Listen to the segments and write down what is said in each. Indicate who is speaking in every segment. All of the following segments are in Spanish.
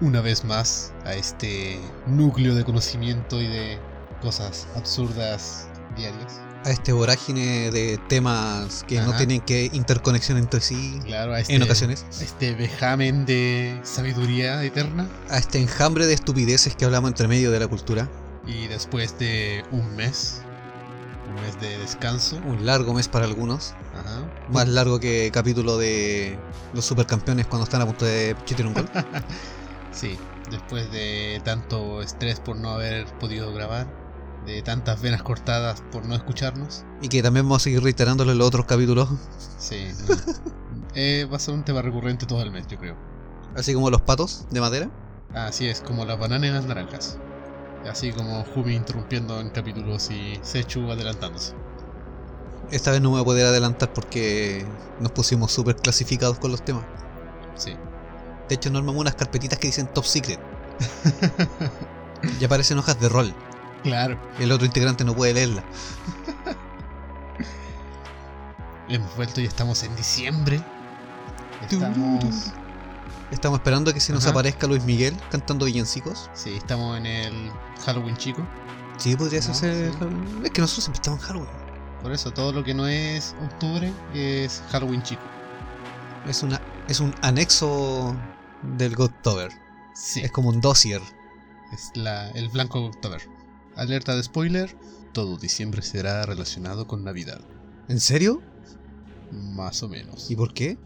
Speaker 1: una vez más a este núcleo de conocimiento y de cosas absurdas diarias.
Speaker 2: A este vorágine de temas que no tienen que interconexión entre sí
Speaker 1: Claro, a este,
Speaker 2: en ocasiones.
Speaker 1: a este vejamen de sabiduría eterna.
Speaker 2: A este enjambre de estupideces que hablamos entre medio de la cultura.
Speaker 1: Y después de un mes, un mes de descanso,
Speaker 2: Un largo mes para algunos.
Speaker 1: ajá,
Speaker 2: Más largo que capítulo de los supercampeones cuando están a punto de chutar un gol.
Speaker 1: sí, después de tanto estrés por no haber podido grabar, de tantas venas cortadas por no escucharnos,
Speaker 2: y que también vamos a seguir reiterándolo en los otros capítulos.
Speaker 1: sí, no. Eh, va a ser un tema recurrente todo el mes, yo creo.
Speaker 2: Así como los patos de madera.
Speaker 1: Así es, como las bananas y las naranjas. Así como Jumi interrumpiendo en capítulos y Sechu adelantándose.
Speaker 2: Esta vez no me voy a poder adelantar porque nos pusimos súper clasificados con los temas.
Speaker 1: Sí.
Speaker 2: De hecho, nos armamos unas carpetitas que dicen Top Secret. Ya parecen hojas de rol.
Speaker 1: Claro.
Speaker 2: El otro integrante no puede leerla.
Speaker 1: Hemos vuelto y estamos en diciembre. Estamos.
Speaker 2: Estamos esperando a que se nos
Speaker 1: Ajá.
Speaker 2: aparezca Luis Miguel cantando villancicos.
Speaker 1: Sí, estamos en el Halloween chico.
Speaker 2: Sí, podría
Speaker 1: No,
Speaker 2: ser.
Speaker 1: sí.
Speaker 2: Es que nosotros siempre estamos en Halloween.
Speaker 1: Por eso todo lo que no es octubre es Halloween chico.
Speaker 2: Es, una, es un anexo del Godtober.
Speaker 1: Sí.
Speaker 2: Es como un dossier.
Speaker 1: Es la, el blanco de October. Alerta de spoiler. Todo diciembre será relacionado con Navidad.
Speaker 2: ¿En serio?
Speaker 1: Más o menos.
Speaker 2: ¿Y por qué?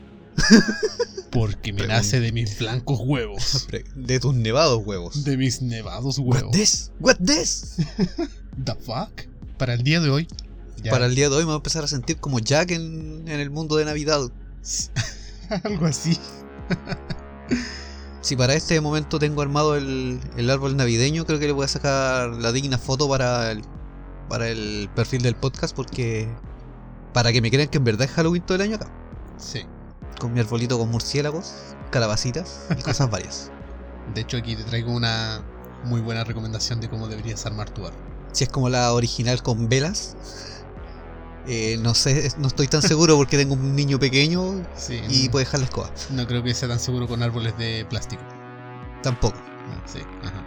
Speaker 1: Porque me
Speaker 2: Pregunta.
Speaker 1: nace de mis blancos huevos.
Speaker 2: De tus nevados huevos.
Speaker 1: De mis nevados
Speaker 2: What
Speaker 1: huevos.
Speaker 2: this? What this?
Speaker 1: The fuck? Para el día de hoy. ya-
Speaker 2: Para el día de hoy me voy a empezar a sentir como Jack en, en el mundo de Navidad.
Speaker 1: Algo así.
Speaker 2: Si para este momento tengo armado el, el árbol navideño, creo que le voy a sacar la digna foto para el, para el perfil del podcast porque para que me crean que en verdad es Halloween todo el año acá.
Speaker 1: Sí.
Speaker 2: Con mi arbolito con murciélagos, calabacitas y cosas varias.
Speaker 1: De hecho, aquí te traigo una muy buena recomendación de cómo deberías armar tu árbol.
Speaker 2: Si es como la original con velas, eh, no sé, no estoy tan seguro porque tengo un niño pequeño
Speaker 1: Sí.
Speaker 2: y puede dejar la escoba.
Speaker 1: no creo que sea tan seguro con árboles de plástico.
Speaker 2: Tampoco.
Speaker 1: Ah, sí. Ajá.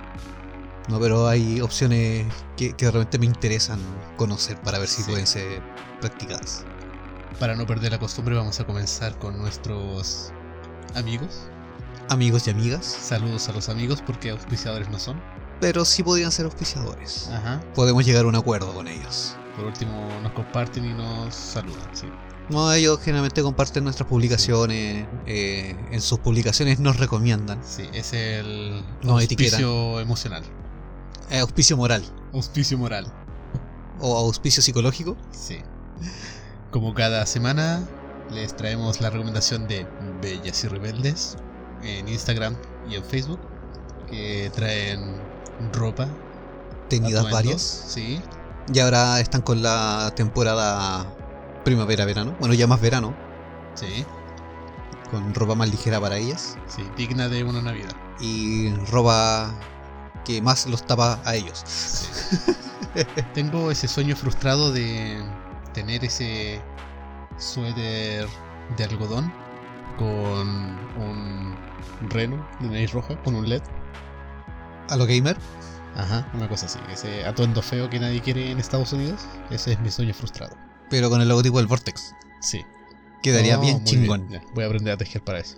Speaker 2: No, pero hay opciones que, repente me interesan conocer para ver si
Speaker 1: Sí.
Speaker 2: pueden ser practicadas.
Speaker 1: Para no perder la costumbre, vamos a comenzar con nuestros amigos.
Speaker 2: Amigos y amigas,
Speaker 1: Saludos a los amigos porque auspiciadores no son.
Speaker 2: pero sí podrían ser auspiciadores.
Speaker 1: Ajá.
Speaker 2: Podemos llegar a un acuerdo con ellos.
Speaker 1: Por último, nos comparten y nos saludan. Sí.
Speaker 2: No, ellos generalmente comparten nuestras publicaciones, eh, en sus publicaciones nos recomiendan.
Speaker 1: Sí, es el auspicio emocional.
Speaker 2: Eh, auspicio moral
Speaker 1: Auspicio moral.
Speaker 2: o auspicio psicológico.
Speaker 1: Sí. Como cada semana, les traemos la recomendación de Bellas y Rebeldes en Instagram y en Facebook, que traen ropa.
Speaker 2: Tenidas varias.
Speaker 1: Sí,
Speaker 2: Y ahora están con la temporada primavera-verano. Bueno, ya más verano,
Speaker 1: sí,
Speaker 2: con ropa más ligera para ellas.
Speaker 1: sí, digna de una Navidad.
Speaker 2: Y ropa que más los tapa a ellos.
Speaker 1: Sí. Tengo ese sueño frustrado de tener ese suéter de algodón con un reno de nariz roja, con un LED.
Speaker 2: A lo gamer.
Speaker 1: Ajá, una cosa así. Ese atuendo feo que nadie quiere en Estados Unidos. Ese es mi sueño frustrado.
Speaker 2: Pero con el logotipo del Vortex.
Speaker 1: Sí.
Speaker 2: Quedaría
Speaker 1: Oh,
Speaker 2: bien chingón.
Speaker 1: Voy a aprender a tejer para eso.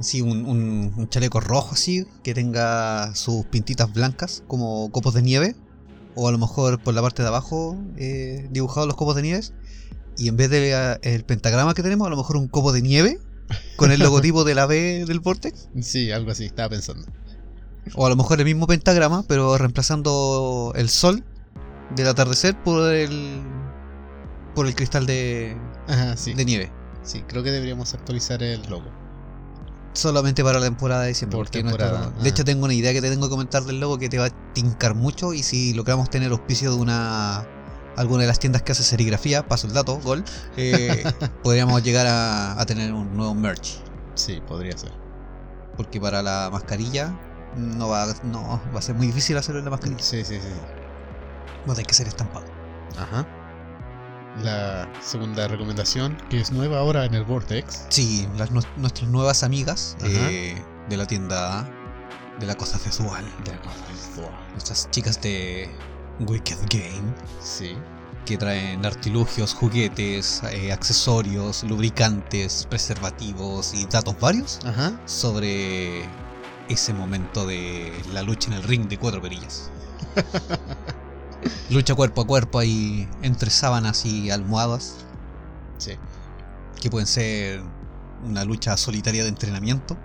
Speaker 2: Sí, un, un- un chaleco rojo así, que tenga sus pintitas blancas, como copos de nieve. O a lo mejor por la parte de abajo eh, dibujados los copos de nieve. Y en vez del pentagrama que tenemos, a lo mejor un copo de nieve con el logotipo de la B del Vortex.
Speaker 1: Sí, algo así, estaba pensando.
Speaker 2: O a lo mejor el mismo pentagrama, pero reemplazando el sol del atardecer por el por el cristal de,
Speaker 1: Ajá, sí.
Speaker 2: de nieve.
Speaker 1: Sí, creo que deberíamos actualizar el logo.
Speaker 2: Solamente para la temporada de diciembre.
Speaker 1: Por temporada,
Speaker 2: está-
Speaker 1: ajá.
Speaker 2: de hecho, tengo una idea que te tengo que comentar del logo que te va a tincar mucho. Y si logramos tener auspicio de una alguna de las tiendas que hace serigrafía, paso el dato, gol, eh, podríamos llegar a, a tener un nuevo merch.
Speaker 1: Sí, podría ser.
Speaker 2: Porque para la mascarilla no va, no, va a ser muy difícil hacerlo en la mascarilla.
Speaker 1: Sí, sí, sí.
Speaker 2: Va a tener que ser estampado.
Speaker 1: Ajá. La segunda recomendación, que es nueva ahora en el Vortex.
Speaker 2: Sí, las, nu- nuestras nuevas amigas eh, de la tienda de la cosa sexual.
Speaker 1: De la cosa sexual.
Speaker 2: Nuestras chicas de Wicked Game.
Speaker 1: Sí.
Speaker 2: que traen artilugios, juguetes, eh, accesorios, lubricantes, preservativos y datos varios
Speaker 1: Ajá.
Speaker 2: sobre ese momento de la lucha en el ring de cuatro perillas. lucha cuerpo a cuerpo ahí entre sábanas y almohadas,
Speaker 1: Sí.
Speaker 2: que pueden ser una lucha solitaria de entrenamiento.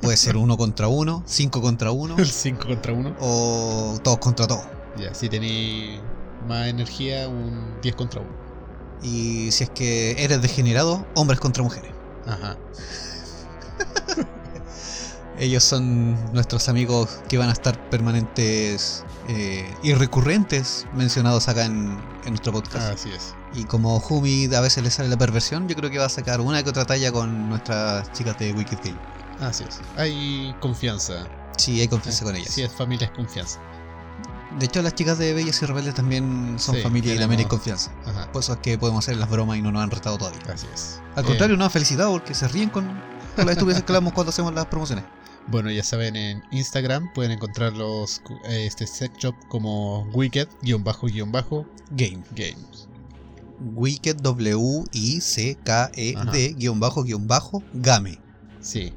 Speaker 2: Puede ser uno contra uno, cinco contra uno
Speaker 1: El 5 contra 1.
Speaker 2: o todos contra todos.
Speaker 1: Ya, si tenéis más energía, un 10 contra 1.
Speaker 2: Y si es que eres degenerado, hombres contra mujeres.
Speaker 1: Ajá.
Speaker 2: Ellos son nuestros amigos que van a estar permanentes eh, y recurrentes mencionados acá en, en nuestro podcast.
Speaker 1: Así es.
Speaker 2: Y como Humi a veces le sale la perversión, yo creo que va a sacar una que otra talla con nuestras chicas de Wicked Game.
Speaker 1: Así es. Hay confianza.
Speaker 2: Sí, hay confianza con ellas.
Speaker 1: Si es familia, es confianza.
Speaker 2: De hecho, las chicas de Bellas y Rebeldes también son
Speaker 1: Sí,
Speaker 2: familia y también hay
Speaker 1: tenemos-
Speaker 2: confianza.
Speaker 1: Ajá.
Speaker 2: Por eso es que podemos hacer las bromas y no nos han retado todavía.
Speaker 1: Así es.
Speaker 2: Al
Speaker 1: Eh,
Speaker 2: contrario, nos han felicitado porque se ríen con, con las estupideces que hablamos cuando hacemos las promociones.
Speaker 1: Bueno, ya saben, en Instagram pueden encontrar los, eh, este sex shop como wicked-games.
Speaker 2: Game. Wicked W-I-C-K-E-D guion bajo guion bajo Game.
Speaker 1: Sí.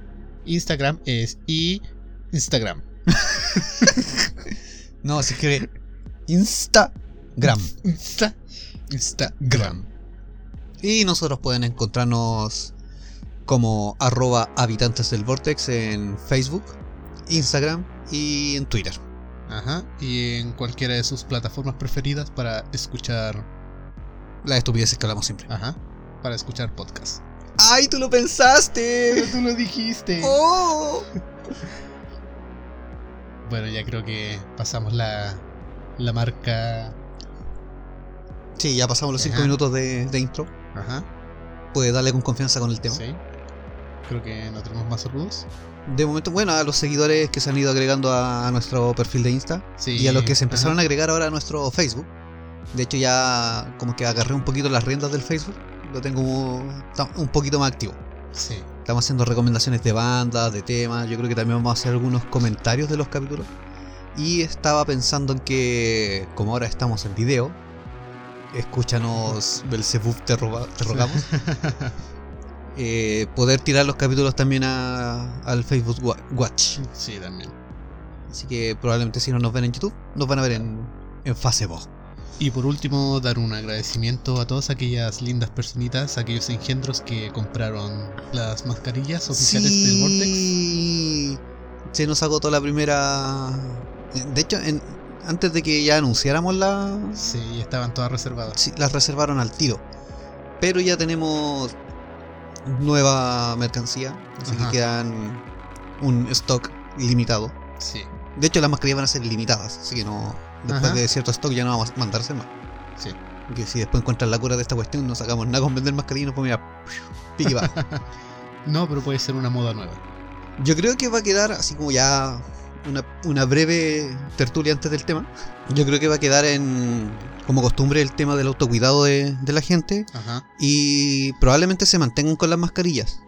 Speaker 1: Instagram es y Instagram.
Speaker 2: No, se escribe Instagram.
Speaker 1: Insta. Instagram.
Speaker 2: Y nosotros pueden encontrarnos como arroba habitantes del Vortex en Facebook, Instagram y en Twitter.
Speaker 1: Ajá. Y en cualquiera de sus plataformas preferidas para escuchar.
Speaker 2: Las estupideces que hablamos siempre.
Speaker 1: Ajá. Para escuchar podcast.
Speaker 2: ¡Ay, tú lo pensaste!
Speaker 1: tú lo dijiste.
Speaker 2: ¡Oh!
Speaker 1: Bueno, ya creo que pasamos la, la marca.
Speaker 2: Sí, ya pasamos los 5
Speaker 1: Ajá.
Speaker 2: minutos de, de intro.
Speaker 1: Ajá.
Speaker 2: Puedes darle con confianza con el tema.
Speaker 1: Sí. Creo que no tenemos más saludos.
Speaker 2: De momento, bueno, a los seguidores que se han ido agregando a, nuestro perfil de Insta
Speaker 1: Sí.
Speaker 2: y a los que se empezaron
Speaker 1: ajá.
Speaker 2: a agregar ahora a nuestro Facebook. De hecho, ya como que agarré un poquito las riendas del Facebook. Lo tengo un- poquito más activo.
Speaker 1: Sí.
Speaker 2: Estamos haciendo recomendaciones de bandas, de temas. Yo creo que también vamos a hacer algunos comentarios de los capítulos. Y estaba pensando en que, como ahora estamos en video, escúchanos, Belzebub, te, roba- te rogamos. eh, poder tirar los capítulos también a- al Facebook Wa- Watch.
Speaker 1: sí, también.
Speaker 2: Así que probablemente si no nos ven en YouTube, nos van a ver en, en Facebook.
Speaker 1: Y por último, dar un agradecimiento a todas aquellas lindas personitas, aquellos engendros que compraron las mascarillas oficiales del Vortex.
Speaker 2: Sí, se nos agotó la primera. De hecho, en- antes de que ya anunciáramos la.
Speaker 1: Sí, estaban todas reservadas.
Speaker 2: sí, las reservaron al tiro. Pero ya tenemos nueva mercancía, así
Speaker 1: Ajá.
Speaker 2: que quedan un stock limitado.
Speaker 1: Sí,
Speaker 2: De hecho, las mascarillas van a ser limitadas, así que no. Después
Speaker 1: Ajá.
Speaker 2: de cierto stock ya no vamos a mandarse más.
Speaker 1: sí.
Speaker 2: Que si después encuentran la cura de esta cuestión, no sacamos nada con vender mascarillas y nos a pique va.
Speaker 1: No, pero puede ser una moda nueva.
Speaker 2: Yo creo que va a quedar así como ya una, una breve tertulia antes del tema. Yo creo que va a quedar en como costumbre el tema del autocuidado de, de la gente
Speaker 1: Ajá.
Speaker 2: y probablemente se mantengan con las mascarillas.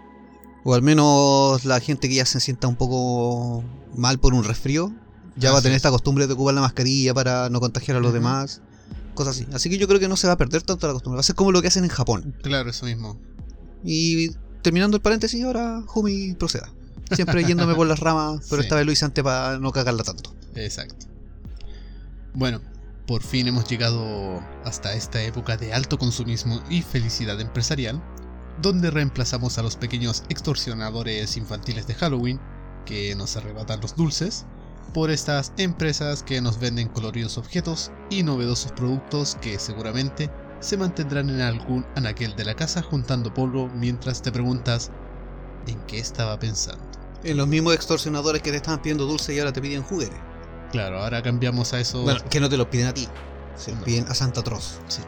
Speaker 2: O al menos la gente que ya se sienta un poco mal por un resfrío ya va a tener
Speaker 1: es.
Speaker 2: esta costumbre de ocupar la mascarilla para no contagiar a los demás. Cosas así. Así que yo creo que no se va a perder tanto la costumbre. Va a ser como lo que hacen en Japón.
Speaker 1: Claro, eso mismo.
Speaker 2: Y terminando el paréntesis, ahora Jumi proceda. Siempre yéndome por las ramas, pero
Speaker 1: Sí.
Speaker 2: esta vez lo hice antes para no cagarla tanto.
Speaker 1: Exacto. Bueno, por fin hemos llegado hasta esta época de alto consumismo y felicidad empresarial, donde reemplazamos a los pequeños extorsionadores infantiles de Halloween, que nos arrebatan los dulces, por estas empresas que nos venden coloridos objetos y novedosos productos que seguramente se mantendrán en algún anaquel de la casa juntando polvo mientras te preguntas en qué estaba pensando.
Speaker 2: En los mismos extorsionadores que te estaban pidiendo dulce y ahora te piden juguetes.
Speaker 1: Claro, ahora cambiamos a eso.
Speaker 2: Bueno, que no te los piden a ti, se los
Speaker 1: No.
Speaker 2: piden a Santa Troz.
Speaker 1: Sí.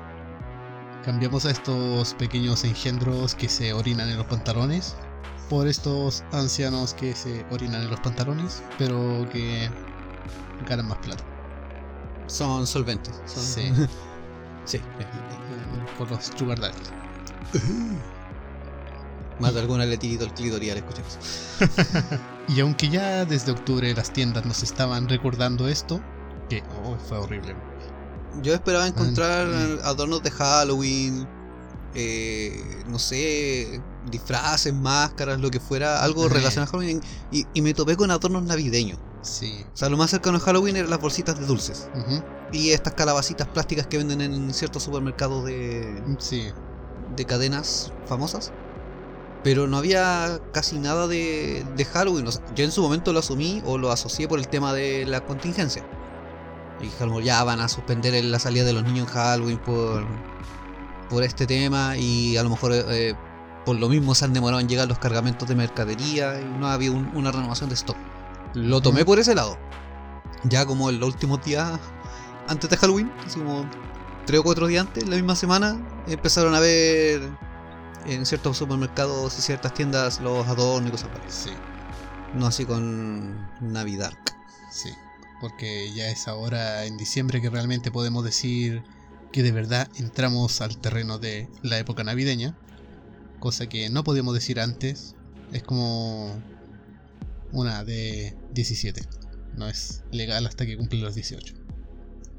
Speaker 1: Cambiamos a estos pequeños engendros que se orinan en los pantalones por estos ancianos que se orinan en los pantalones, pero que ganan más plata.
Speaker 2: Son solventes. son-
Speaker 1: Sí.
Speaker 2: sí.
Speaker 1: Eh, Por los sugar daddies.
Speaker 2: Más de alguna le tirito el clitoral, escuchemos.
Speaker 1: Y aunque ya desde octubre las tiendas nos estaban recordando esto, que oh, fue horrible.
Speaker 2: Yo esperaba encontrar
Speaker 1: Mm.
Speaker 2: adornos de Halloween, eh, no sé, disfraces, máscaras, lo que fuera, algo relacionado a Halloween. Y, y me topé con adornos navideños.
Speaker 1: Sí.
Speaker 2: O sea, lo más cercano a Halloween eran las bolsitas de dulces. Y estas calabacitas plásticas que venden en ciertos supermercados de,
Speaker 1: Sí.
Speaker 2: de cadenas famosas. Pero no había casi nada de, de Halloween. O sea, yo en su momento lo asumí o lo asocié por el tema de la contingencia. Y dije, a lo mejor ya van a suspender el- la salida de los niños en Halloween por, por este tema. Y a lo mejor eh, por lo mismo se han demorado en llegar los cargamentos de mercadería y no había un- una renovación de stock. Lo tomé por ese lado. Ya como en los últimos días antes de Halloween, así como tres o cuatro días antes, la misma semana, empezaron a ver en ciertos supermercados y ciertas tiendas los adornos y cosas varias.
Speaker 1: Sí.
Speaker 2: No así con Navidad.
Speaker 1: Sí. Porque ya es ahora en diciembre que realmente podemos decir que de verdad entramos al terreno de la época navideña. Cosa que no podíamos decir antes. Es como una de 17. No es legal hasta que cumple los 18.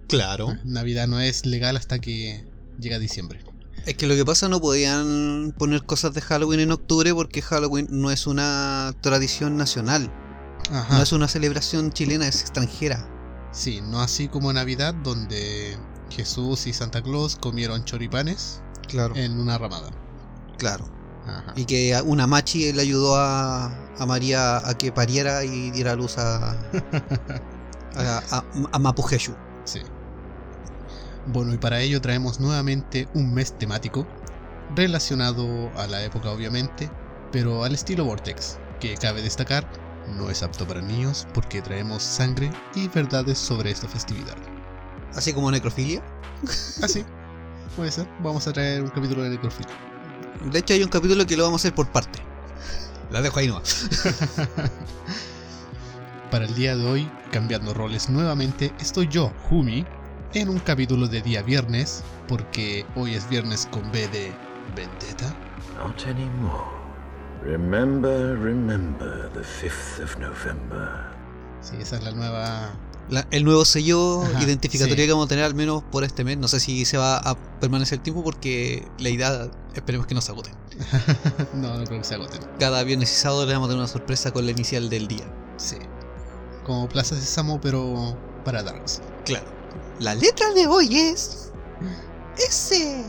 Speaker 2: Claro.
Speaker 1: Navidad no es legal hasta que llega diciembre.
Speaker 2: Es que lo que pasa no podían poner cosas de Halloween en octubre porque Halloween no es una tradición nacional.
Speaker 1: Ajá.
Speaker 2: No es una celebración chilena, es extranjera.
Speaker 1: Sí, no así como Navidad donde Jesús y Santa Claus comieron choripanes
Speaker 2: Claro.
Speaker 1: en una ramada.
Speaker 2: Claro.
Speaker 1: Ajá.
Speaker 2: Y que una machi le ayudó a, a María a que pariera y diera luz a, a, a, a Mapujeshu.
Speaker 1: Sí. Bueno, y para ello traemos nuevamente un mes temático relacionado a la época obviamente, pero al estilo Vortex, que cabe destacar no es apto para niños porque traemos sangre y verdades sobre esta festividad.
Speaker 2: Así como necrofilia.
Speaker 1: Así, puede ser. Vamos a traer un capítulo de necrofilia.
Speaker 2: De hecho hay un capítulo que lo vamos a hacer por parte. La dejo ahí nomás.
Speaker 1: Para el día de hoy, cambiando roles nuevamente, estoy yo, Humi, en un capítulo de día viernes, porque hoy es viernes con B de Vendetta.
Speaker 3: Not anymore. Remember, remember the 5th of November.
Speaker 1: Sí, esa es la nueva.
Speaker 2: La- el nuevo sello
Speaker 1: Ajá,
Speaker 2: identificatorio
Speaker 1: sí.
Speaker 2: que vamos a tener al menos por este mes. No sé si se va a permanecer el tiempo porque la idea esperemos que no se agote.
Speaker 1: no, no creo que se agoten.
Speaker 2: Cada viernes y sábado le vamos a tener una sorpresa con la inicial del día.
Speaker 1: Sí. Como Plaza Sésamo, pero para Darks.
Speaker 2: Claro. La letra de hoy es. Ese.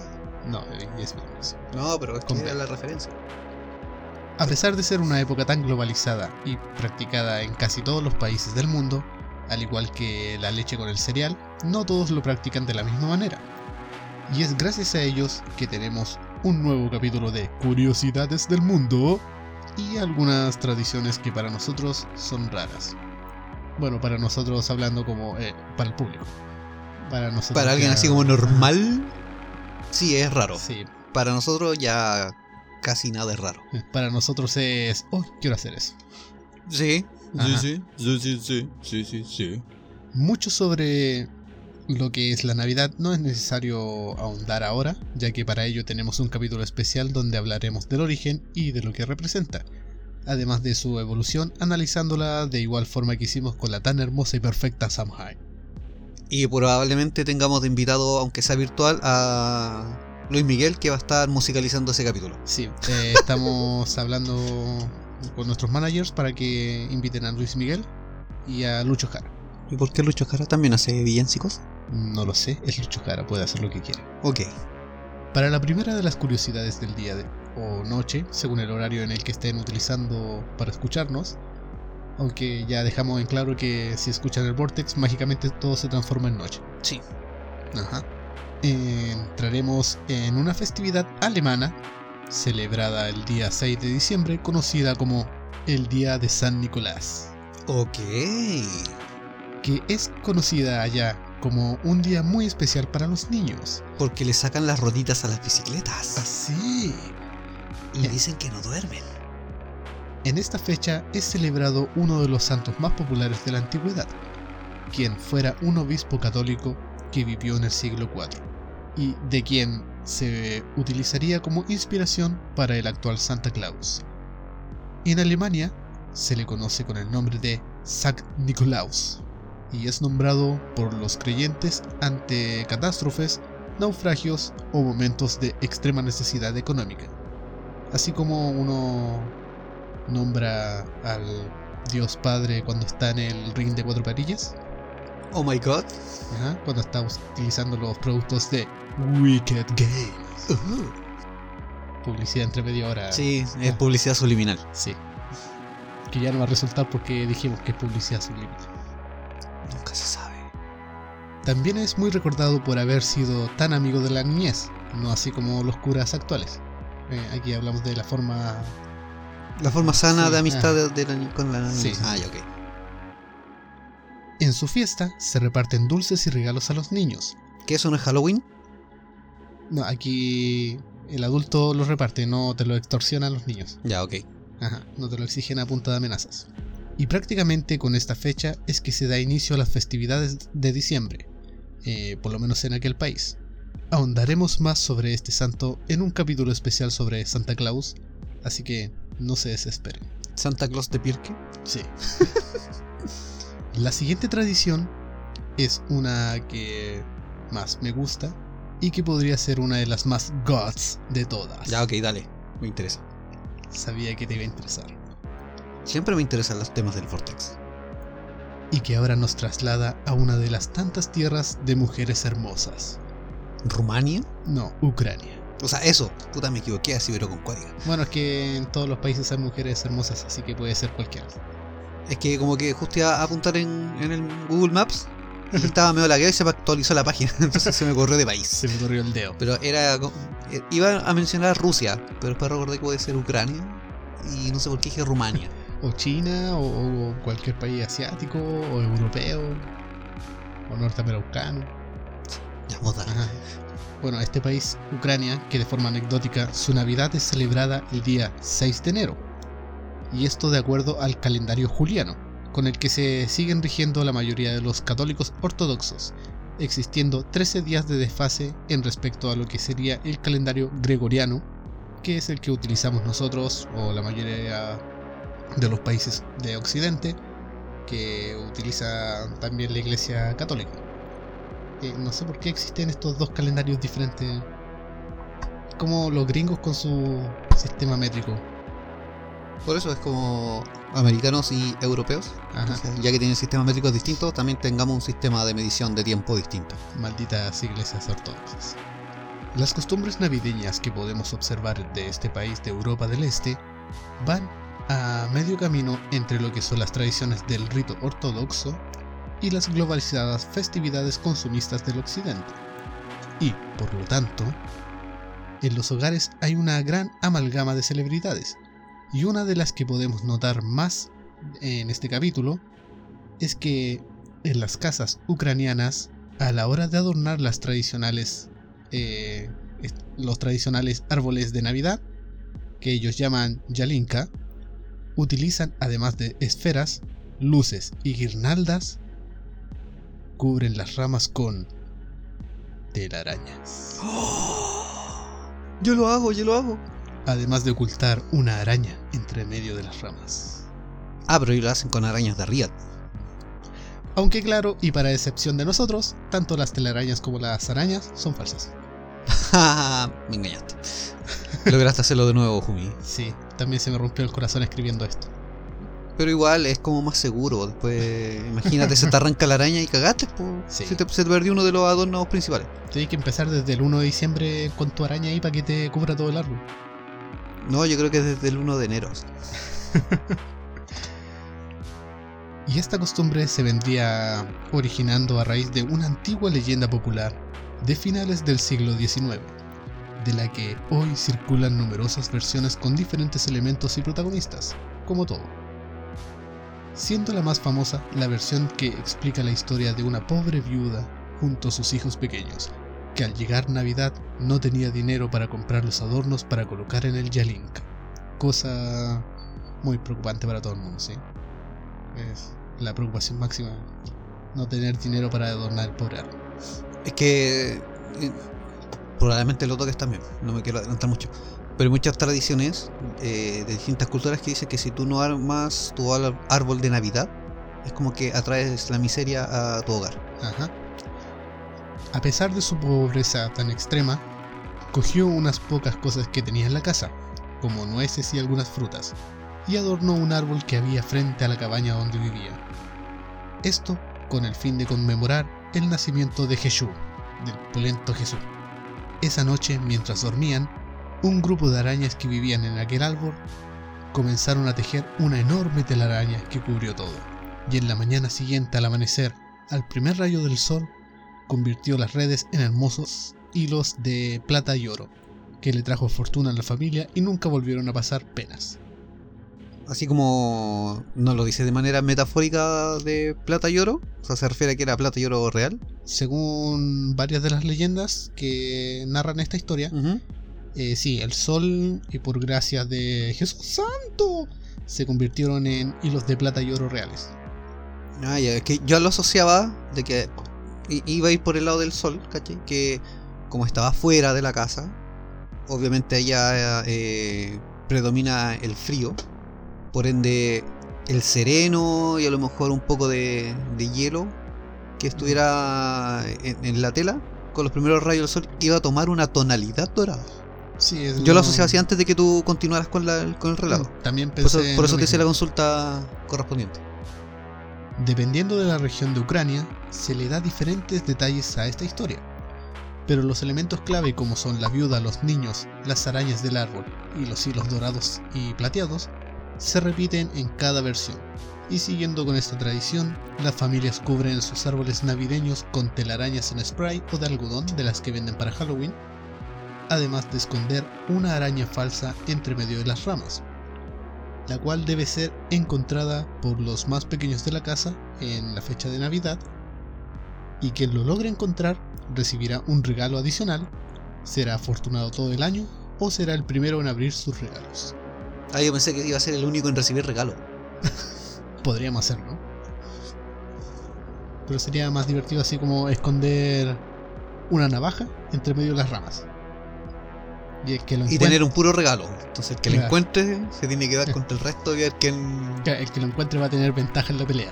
Speaker 1: No, eh, es viernes.
Speaker 2: No, pero es
Speaker 1: B.
Speaker 2: la referencia.
Speaker 1: A pesar de ser una época tan globalizada y practicada en casi todos los países del mundo, al igual que la leche con el cereal, no todos lo practican de la misma manera. Y es gracias a ellos que tenemos un nuevo capítulo de Curiosidades del Mundo y algunas tradiciones que para nosotros son raras. Bueno, para nosotros hablando como eh, para el público. Para nosotros.
Speaker 2: Para alguien así como normal, sí es raro.
Speaker 1: Sí,
Speaker 2: Para nosotros ya casi nada es raro.
Speaker 1: para nosotros es. Oh, quiero hacer eso.
Speaker 2: Sí,
Speaker 1: Ajá.
Speaker 2: sí, sí, sí, sí, sí, sí, sí.
Speaker 1: Mucho sobre lo que es la Navidad no es necesario ahondar ahora, ya que para ello tenemos un capítulo especial donde hablaremos del origen y de lo que representa, además de su evolución, analizándola de igual forma que hicimos con la tan hermosa y perfecta Samhain.
Speaker 2: Y probablemente tengamos de invitado, aunque sea virtual, a Luis Miguel, que va a estar musicalizando ese capítulo.
Speaker 1: Sí, eh, estamos hablando con nuestros managers para que inviten a Luis Miguel y a Lucho Jara.
Speaker 2: ¿Y por qué Lucho Jara también hace villancicos?
Speaker 1: No lo sé, es Lucho Jara, puede hacer lo que quiera.
Speaker 2: Ok.
Speaker 1: Para la primera de las curiosidades del día de, o noche, según el horario en el que estén utilizando para escucharnos, aunque ya dejamos en claro que si escuchan el Vortex, mágicamente todo se transforma en noche.
Speaker 2: Sí.
Speaker 1: Ajá. Entraremos en una festividad alemana celebrada el día 6 de diciembre, conocida como el Día de San Nicolás,
Speaker 2: Ok.
Speaker 1: que es conocida allá como un día muy especial para los niños.
Speaker 2: Porque le sacan las roditas a las bicicletas.
Speaker 1: Así.
Speaker 2: Y dicen que no duermen.
Speaker 1: En esta fecha es celebrado uno de los santos más populares de la antigüedad, quien fuera un obispo católico que vivió en el siglo IV y de quien se utilizaría como inspiración para el actual Santa Claus. En Alemania se le conoce con el nombre de Sankt Nikolaus y es nombrado por los creyentes ante catástrofes, naufragios o momentos de extrema necesidad económica. Así como uno nombra al Dios Padre cuando está en el ring de cuatro parillas,
Speaker 2: Oh my god.
Speaker 1: Ajá, cuando está utilizando los productos de Wicked Games. Publicidad entre media hora.
Speaker 2: Sí, es
Speaker 1: Ah.
Speaker 2: publicidad subliminal.
Speaker 1: Sí. Que ya no va a resultar porque dijimos que es publicidad subliminal.
Speaker 2: Nunca se sabe.
Speaker 1: También es muy recordado por haber sido tan amigo de la niñez, no así como los curas actuales. Eh, aquí hablamos de la forma.
Speaker 2: La forma sana
Speaker 1: Sí,
Speaker 2: de amistad
Speaker 1: ah.
Speaker 2: de, de la con la
Speaker 1: Sí.
Speaker 2: Ah, ya, ok.
Speaker 1: En su fiesta se reparten dulces y regalos a los niños.
Speaker 2: ¿Qué eso no es Halloween?
Speaker 1: No, aquí el adulto los reparte, no te lo extorsiona a los niños.
Speaker 2: Ya, ok.
Speaker 1: Ajá, no te lo exigen a punta de amenazas. Y prácticamente con esta fecha es que se da inicio a las festividades de diciembre, eh, por lo menos en aquel país. Ahondaremos más sobre este santo en un capítulo especial sobre Santa Claus, así que no se desesperen.
Speaker 2: Santa Claus de Pirque.
Speaker 1: Sí. La siguiente tradición es una que más me gusta y que podría ser una de las más gods de todas.
Speaker 2: Ya, ok, dale. Me interesa.
Speaker 1: Sabía que te iba a interesar.
Speaker 2: Siempre me interesan los temas del Vortex.
Speaker 1: y que ahora nos traslada a una de las tantas tierras de mujeres hermosas.
Speaker 2: ¿Rumania?
Speaker 1: No, Ucrania.
Speaker 2: O sea, eso. Puta, me equivoqué así, pero con código.
Speaker 1: Bueno, es que en todos los países hay mujeres hermosas, así que puede ser cualquiera.
Speaker 2: Es que como que justo iba a apuntar en, en el Google Maps y estaba medio lagueado y se actualizó la página. Entonces se me corrió de país.
Speaker 1: Se me corrió el dedo.
Speaker 2: Pero era. eh, Iba a mencionar Rusia, pero después recordé que puede ser Ucrania. Y no sé por qué dije Rumania.
Speaker 1: O China, o, o cualquier país asiático, o europeo, o norteamericano.
Speaker 2: Vos dale.
Speaker 1: Ajá. Bueno, este país, Ucrania, que de forma anecdótica su Navidad es celebrada el día 6 de enero. Y esto de acuerdo al calendario juliano, con el que se siguen rigiendo la mayoría de los católicos ortodoxos, existiendo 13 días de desfase en respecto a lo que sería el calendario gregoriano, que es el que utilizamos nosotros o la mayoría de los países de Occidente, que utiliza también la Iglesia Católica. Eh, no sé por qué existen estos dos calendarios diferentes. Como los gringos con su sistema métrico.
Speaker 2: Por eso es como americanos y europeos. Entonces, ya que tienen sistemas métricos distintos, también tengamos un sistema de medición de tiempo distinto.
Speaker 1: Malditas iglesias ortodoxas. Las costumbres navideñas que podemos observar de este país de Europa del Este van a medio camino entre lo que son las tradiciones del rito ortodoxo y las globalizadas festividades consumistas del occidente. Y, por lo tanto, en los hogares hay una gran amalgama de celebridades, y una de las que podemos notar más en este capítulo es que en las casas ucranianas, a la hora de adornar las tradicionales, eh, los tradicionales árboles de Navidad, que ellos llaman yalinka, utilizan además de esferas, luces y guirnaldas, cubren las ramas con telarañas,
Speaker 2: Yo lo hago, yo lo hago.
Speaker 1: además de ocultar una araña entre medio de las ramas.
Speaker 2: Ah, pero ellos lo hacen con arañas de Riyadh.
Speaker 1: Aunque claro, y para excepción de nosotros, tanto las telarañas como las arañas son falsas.
Speaker 2: Me engañaste. Lograste hacerlo de nuevo, Jumi.
Speaker 1: Sí, también se me rompió el corazón escribiendo esto.
Speaker 2: Pero igual es como más seguro. Después, imagínate, se te arranca la araña y cagaste, pues.
Speaker 1: Sí.
Speaker 2: Se, te, se te perdió uno de los adornos principales.
Speaker 1: Tienes que empezar desde el 1 de diciembre con tu araña ahí para que te cubra todo el árbol.
Speaker 2: No, yo creo que desde el 1 de enero.
Speaker 1: Y esta costumbre se vendría originando a raíz de una antigua leyenda popular de finales del siglo XIX, de la que hoy circulan numerosas versiones con diferentes elementos y protagonistas, como todo. Siendo la más famosa la versión que explica la historia de una pobre viuda junto a sus hijos pequeños, que al llegar Navidad no tenía dinero para comprar los adornos para colocar en el Yalink, cosa muy preocupante para todo el mundo, sí. Es la preocupación máxima no tener dinero para adornar el pobre árbol.
Speaker 2: Es que eh, probablemente lo toques también, no me quiero adelantar mucho. Pero hay muchas tradiciones eh, de distintas culturas que dicen que si tú no armas tu árbol de Navidad, es como que atraes la miseria a tu hogar.
Speaker 1: A pesar de su pobreza tan extrema, cogió unas pocas cosas que tenía en la casa, como nueces y algunas frutas, y adornó un árbol que había frente a la cabaña donde vivía. Esto con el fin de conmemorar el nacimiento de Jesús, del pulento Jesús. Esa noche, mientras dormían, un grupo de arañas que vivían en aquel árbol comenzaron a tejer una enorme telaraña que cubrió todo, y en la mañana siguiente al amanecer, al primer rayo del sol, convirtió las redes en hermosos hilos de plata y oro, que le trajo fortuna a la familia y nunca volvieron a pasar penas.
Speaker 2: Así como no lo dice de manera metafórica de plata y oro, o sea, se refiere a que era plata y oro real.
Speaker 1: Según varias de las leyendas que narran esta historia, eh, sí, el sol, y por gracia de Jesús Santo, se convirtieron en hilos de plata y oro reales.
Speaker 2: Ah, ya, es que yo lo asociaba de que iba a ir por el lado del sol, ¿cachai? Que como estaba fuera de la casa, obviamente allá eh, predomina el frío, por ende el sereno y a lo mejor un poco de, de hielo que estuviera en la tela, con los primeros rayos del sol, iba a tomar una tonalidad dorada.
Speaker 1: Sí, es
Speaker 2: Yo lo asociaba así antes de que tú continuaras con, la- con el relato.
Speaker 1: También
Speaker 2: Por eso,
Speaker 1: pensé en
Speaker 2: por
Speaker 1: lo
Speaker 2: eso te hice la consulta correspondiente.
Speaker 1: Dependiendo de la región de Ucrania, se le da diferentes detalles a esta historia. Pero los elementos clave como son la viuda, los niños, las arañas del árbol y los hilos dorados y plateados, se repiten en cada versión. Y siguiendo con esta tradición, las familias cubren sus árboles navideños con telarañas en spray o de algodón de las que venden para Halloween, además de esconder una araña falsa entre medio de las ramas, la cual debe ser encontrada por los más pequeños de la casa en la fecha de Navidad, y quien lo logre encontrar recibirá un regalo adicional, será afortunado todo el año o será el primero en abrir sus regalos.
Speaker 2: Ah, yo pensé que iba a ser el único en recibir regalo.
Speaker 1: Podríamos hacerlo. Pero sería más divertido así como esconder una navaja entre medio de las ramas. Y el que lo
Speaker 2: Y
Speaker 1: encuentre,
Speaker 2: tener un puro regalo. Entonces el que lo encuentre se tiene que dar contra el resto y ver quién.
Speaker 1: el que lo encuentre va a tener ventaja en la pelea.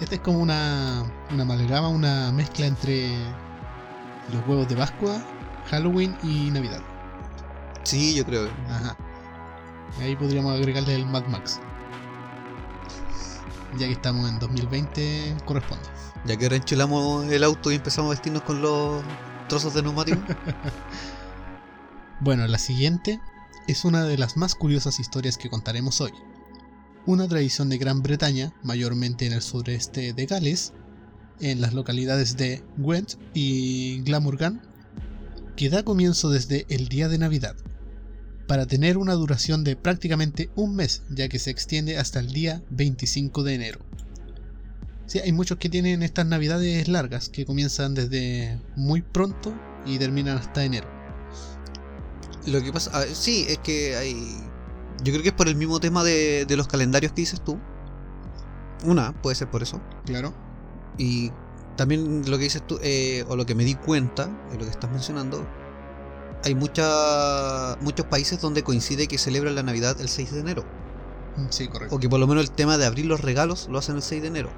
Speaker 1: Este es como una, una amalgama, una mezcla entre los huevos de Pascua, Halloween y Navidad.
Speaker 2: Sí, yo creo.
Speaker 1: Ajá. Ahí podríamos agregarle el Mad Max. Ya que estamos en 2020, corresponde.
Speaker 2: Ya que ahora enchulamos el auto y empezamos a vestirnos con los trozos de neumático.
Speaker 1: Bueno, la siguiente es una de las más curiosas historias que contaremos hoy. Una tradición de Gran Bretaña, mayormente en el sureste de Gales, en las localidades de Gwent y Glamorgan, que da comienzo desde el día de Navidad, para tener una duración de prácticamente un mes, ya que se extiende hasta el día 25 de enero. Sí, hay muchos que tienen estas navidades largas, que comienzan desde muy pronto y terminan hasta enero.
Speaker 2: Lo que pasa, sí, es que hay. Yo creo que es por el mismo tema de, de los calendarios que dices tú. Una, puede ser por eso.
Speaker 1: Claro.
Speaker 2: Y también lo que dices tú, eh, o lo que me di cuenta, de lo que estás mencionando, hay mucha, muchos países donde coincide que celebran la Navidad el 6 de enero.
Speaker 1: Mm, Sí, correcto.
Speaker 2: O que por lo menos el tema de abrir los regalos lo hacen el 6 de enero.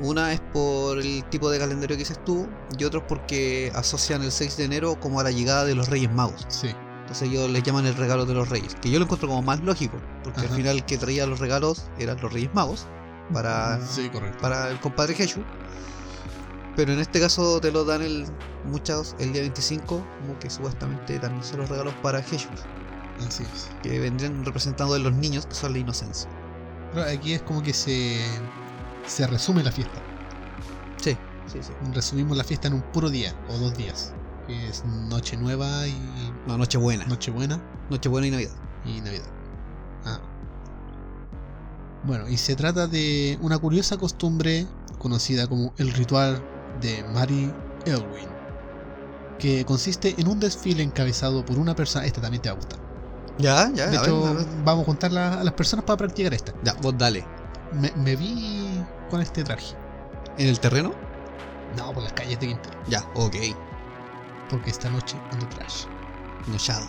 Speaker 2: Una es por el tipo de calendario que dices tú, y otro es porque asocian el 6 de enero como a la llegada de los Reyes Magos.
Speaker 1: Sí,
Speaker 2: Entonces ellos les llaman el regalo de los Reyes, que yo lo encuentro como más lógico, porque al final el que traía los regalos eran los Reyes Magos para,
Speaker 1: sí, correcto.
Speaker 2: para el compadre Jesús. Pero en este caso te lo dan el muchos el día 25, como que supuestamente también son los regalos para Jesús,
Speaker 1: Así es.
Speaker 2: que vendrían representando de los niños, que son la inocencia.
Speaker 1: Pero aquí es como que se, se resume la fiesta.
Speaker 2: Sí, sí, sí.
Speaker 1: Resumimos la fiesta en un puro día o dos días. Que es Noche Nueva y
Speaker 2: No, Nochebuena.
Speaker 1: Nochebuena
Speaker 2: Nochebuena y Navidad.
Speaker 1: y Navidad. Ah. Bueno, y se trata de una curiosa costumbre conocida como el ritual de Mary Elwin, que consiste en un desfile encabezado por una persona, esta también te va a gustar,
Speaker 2: Ya, ya,
Speaker 1: De
Speaker 2: a ver,
Speaker 1: hecho,
Speaker 2: a ver.
Speaker 1: vamos a juntar la- a las personas para practicar esta.
Speaker 2: Ya, vos dale.
Speaker 1: Me, me vi con este traje.
Speaker 2: ¿En el terreno?
Speaker 1: No, por las calles de Quintero.
Speaker 2: Ya, ok.
Speaker 1: Porque esta noche ando trash.
Speaker 2: Nochado.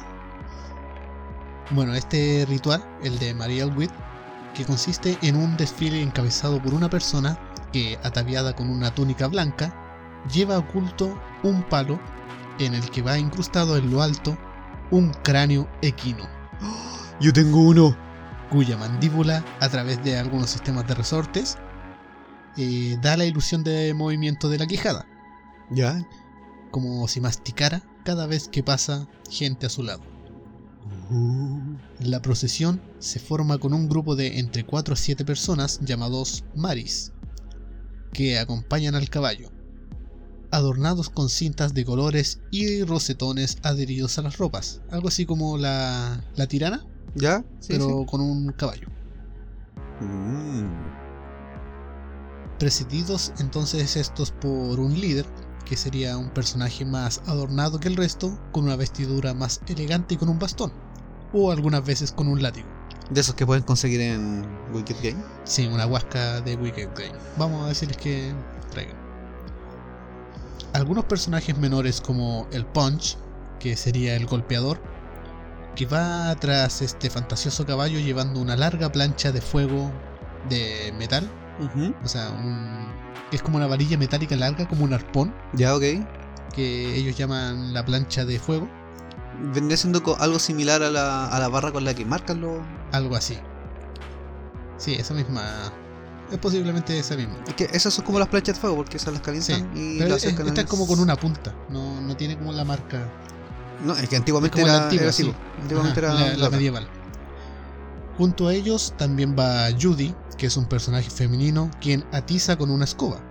Speaker 1: Bueno, este ritual, el de María Elwit, que consiste en un desfile encabezado por una persona que, ataviada con una túnica blanca, lleva oculto un palo en el que va incrustado en lo alto un cráneo equino,
Speaker 2: Yo tengo uno.
Speaker 1: cuya mandíbula, a través de algunos sistemas de resortes, eh, da la ilusión de movimiento de la quijada,
Speaker 2: Ya.
Speaker 1: Como si masticara cada vez que pasa gente a su lado. La procesión se forma con un grupo de entre 4 a 7 personas llamados maris, que acompañan al caballo, adornados con cintas de colores y rosetones adheridos a las ropas, algo así como la, la tirana,
Speaker 2: ¿Ya? Sí,
Speaker 1: pero con un caballo.
Speaker 2: Mm.
Speaker 1: Presididos entonces estos por un líder, que sería un personaje más adornado que el resto, con una vestidura más elegante y con un bastón, o algunas veces con un látigo.
Speaker 2: De esos que pueden conseguir en Wicked Game.
Speaker 1: Sí, una huasca de Wicked Game. Vamos a decirles que traigan. Algunos personajes menores como el Punch, que sería el golpeador, que va tras este fantasioso caballo llevando una larga plancha de fuego de metal, o sea, un, es como una varilla metálica larga, como un arpón,
Speaker 2: Ya, ok.
Speaker 1: que ellos llaman la plancha de fuego,
Speaker 2: Vendría siendo algo similar a la, a la barra con la que marcan los.
Speaker 1: algo así. Sí, esa misma. Es posiblemente esa misma.
Speaker 2: Es que esas son como las planchas de fuego, porque esas las calientan y
Speaker 1: Pero
Speaker 2: las
Speaker 1: es- esta es como con una punta, no, no tiene como la marca.
Speaker 2: No, es que antiguamente
Speaker 1: Es como la
Speaker 2: era,
Speaker 1: antigua, sí.
Speaker 2: po. Antiguamente
Speaker 1: Ajá,
Speaker 2: era.
Speaker 1: la, la medieval. Junto a ellos también va Judy, que es un personaje femenino quien atiza con una escoba.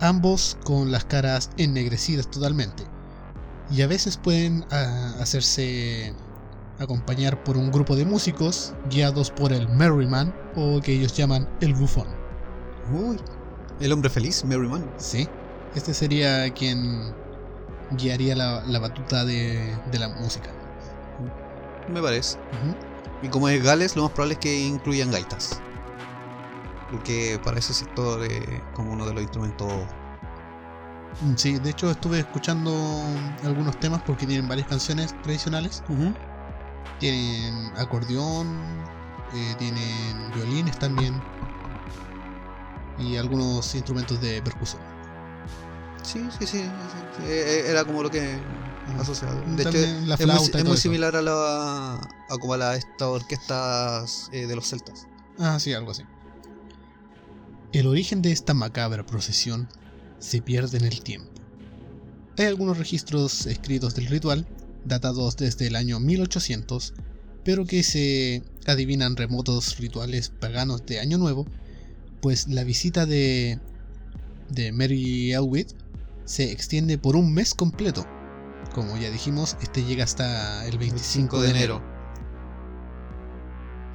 Speaker 1: Ambos con las caras ennegrecidas totalmente. Y a veces pueden ah, hacerse acompañar por un grupo de músicos guiados por el Merryman o que ellos llaman el bufón.
Speaker 2: Uy. El hombre feliz, Merryman.
Speaker 1: Sí, este sería quien guiaría la, la batuta de, de la música.
Speaker 2: Me parece. Y como es Gales, lo más probable es que incluyan gaitas. Porque para ese sector es como uno de los instrumentos.
Speaker 1: Mm, Sí, de hecho estuve escuchando algunos temas porque tienen varias canciones tradicionales. Tienen acordeón, eh, tienen violines también y algunos instrumentos de percusión.
Speaker 2: Sí, sí, sí. sí, sí. Eh, Era como lo que asociado. De hecho,
Speaker 1: También la
Speaker 2: es muy,
Speaker 1: flauta
Speaker 2: es
Speaker 1: todo
Speaker 2: muy similar a la a como a estas orquestas eh, de los celtas.
Speaker 1: Ah, sí, algo así. El origen de esta macabra procesión se pierde en el tiempo. Hay algunos registros escritos del ritual, datados desde el año 1800, pero que se adivinan remotos rituales paganos de Año Nuevo, pues la visita de, de Mary Elwit se extiende por un mes completo. Como ya dijimos, este llega hasta el 25 de enero.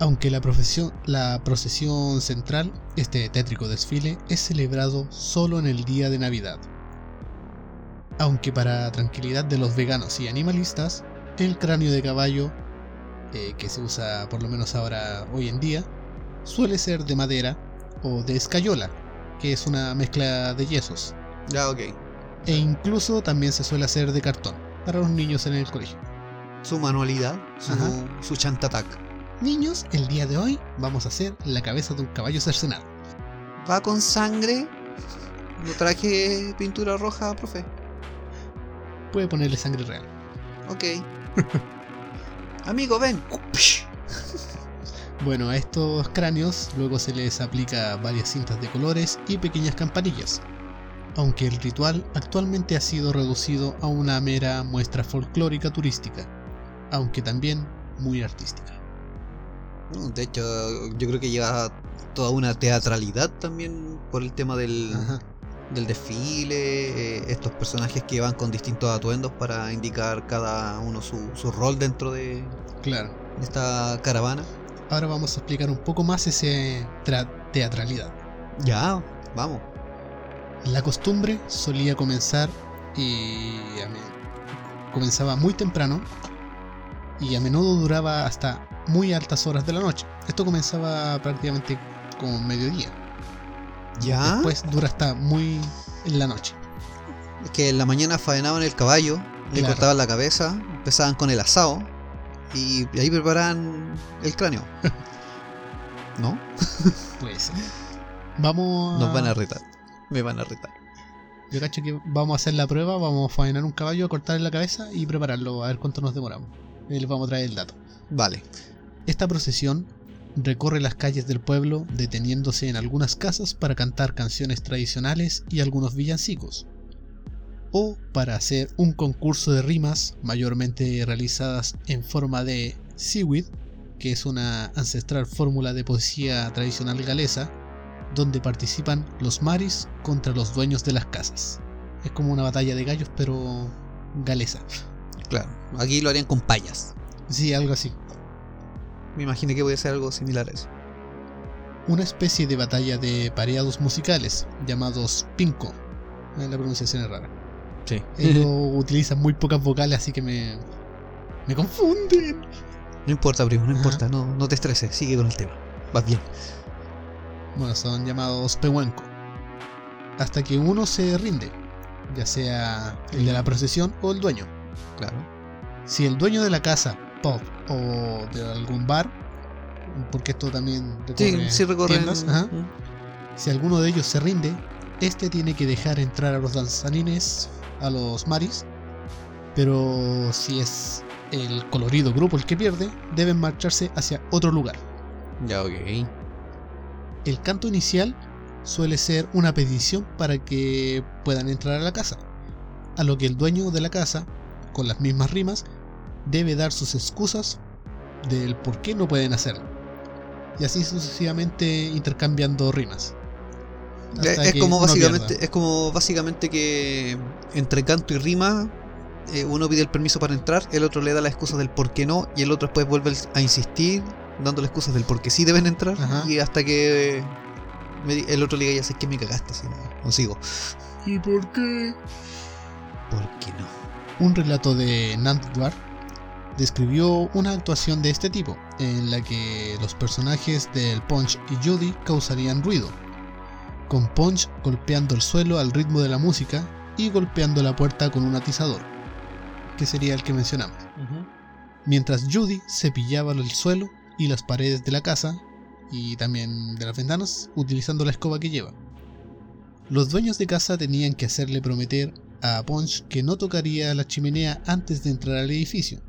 Speaker 1: Aunque la, profesión- la procesión central, este tétrico desfile, es celebrado solo en el día de Navidad. Aunque para tranquilidad de los veganos y animalistas, el cráneo de caballo, eh, que se usa por lo menos ahora hoy en día, suele ser de madera o de escayola, que es una mezcla de yesos,
Speaker 2: Ya, ok.
Speaker 1: e incluso también se suele hacer de cartón para los niños en el colegio.
Speaker 2: Su manualidad, su,
Speaker 1: Ajá.
Speaker 2: su chantatac.
Speaker 1: Niños, el día de hoy vamos a hacer la cabeza de un caballo cercenado.
Speaker 2: ¿Va con sangre? ¿No traje pintura roja, profe?
Speaker 1: Puede ponerle sangre real.
Speaker 2: Ok. Amigo, ven.
Speaker 1: Bueno, a estos cráneos luego se les aplica varias cintas de colores y pequeñas campanillas, aunque el ritual actualmente ha sido reducido a una mera muestra folclórica turística, aunque también muy artística.
Speaker 2: De hecho, yo creo que lleva toda una teatralidad también por el tema del,
Speaker 1: Ajá.
Speaker 2: del desfile, eh, estos personajes que van con distintos atuendos para indicar cada uno su, su rol dentro de
Speaker 1: Claro.
Speaker 2: esta caravana.
Speaker 1: Ahora vamos a explicar un poco más ese tra- teatralidad.
Speaker 2: Ya, vamos.
Speaker 1: La costumbre solía comenzar y comenzaba muy temprano y a menudo duraba hasta muy altas horas de la noche. Esto comenzaba prácticamente como mediodía.
Speaker 2: ¿Ya?
Speaker 1: Después dura hasta muy en la noche.
Speaker 2: Es que en la mañana faenaban el caballo, le cortaban la cabeza, empezaban con el asado y ahí preparaban el cráneo. ¿No?
Speaker 1: Pues vamos
Speaker 2: Nos van a retar. Me van a retar.
Speaker 1: Yo cacho que vamos a hacer la prueba, vamos a faenar un caballo, a cortarle la cabeza y prepararlo, a ver cuánto nos demoramos. Y les vamos a traer el dato.
Speaker 2: Vale.
Speaker 1: Esta procesión recorre las calles del pueblo deteniéndose en algunas casas para cantar canciones tradicionales y algunos villancicos. O para hacer un concurso de rimas mayormente realizadas en forma de seaweed, que es una ancestral fórmula de poesía tradicional galesa, donde participan los maris contra los dueños de las casas. Es como una batalla de gallos, pero galesa.
Speaker 2: Claro. Aquí lo harían con payas.
Speaker 1: Sí, algo así.
Speaker 2: Me imaginé que puede ser algo similar a eso.
Speaker 1: una especie de batalla de pareados musicales llamados pinco. Eh, La pronunciación es rara.
Speaker 2: Sí.
Speaker 1: Ellos utilizan muy pocas vocales, así que me, me confunden.
Speaker 2: No importa, primo, no
Speaker 1: Ajá.
Speaker 2: importa. No, no te estreses. Sigue con el tema. Vas bien.
Speaker 1: Bueno, son llamados pehuenco. Hasta que uno se rinde, ya sea el de la procesión o el dueño.
Speaker 2: Claro.
Speaker 1: Si el dueño de la casa, pub o de algún bar, porque esto también
Speaker 2: Sí,
Speaker 1: recorre
Speaker 2: sí recorren.
Speaker 1: tiendas, ajá,
Speaker 2: Mm.
Speaker 1: Si alguno de ellos se rinde, este tiene que dejar entrar a los danzarines, a los maris. Pero si es el colorido grupo el que pierde, deben marcharse hacia otro lugar.
Speaker 2: Ya, ok.
Speaker 1: El canto inicial suele ser una petición para que puedan entrar a la casa, a lo que el dueño de la casa, con las mismas rimas, debe dar sus excusas del por qué no pueden hacerlo. Y así sucesivamente intercambiando rimas.
Speaker 2: Es como básicamente, es como básicamente que entre canto y rima eh, uno pide el permiso para entrar, el otro le da las excusas del por qué no y el otro después vuelve a insistir dándole excusas del por qué sí deben entrar
Speaker 1: Ajá.
Speaker 2: y hasta que eh, el otro le diga ya sé que me cagaste, así no, no sigo.
Speaker 1: ¿Y por qué?
Speaker 2: ¿Por qué no?
Speaker 1: Un relato de Nantdwar describió una actuación de este tipo, en la que los personajes del Punch y Judy causarían ruido, con Punch golpeando el suelo al ritmo de la música y golpeando la puerta con un atizador, que sería el que mencionamos, mientras Judy cepillaba el suelo y las paredes de la casa y también de las ventanas utilizando la escoba que lleva. Los dueños de casa tenían que hacerle prometer a Punch que no tocaría la chimenea antes de entrar al edificio.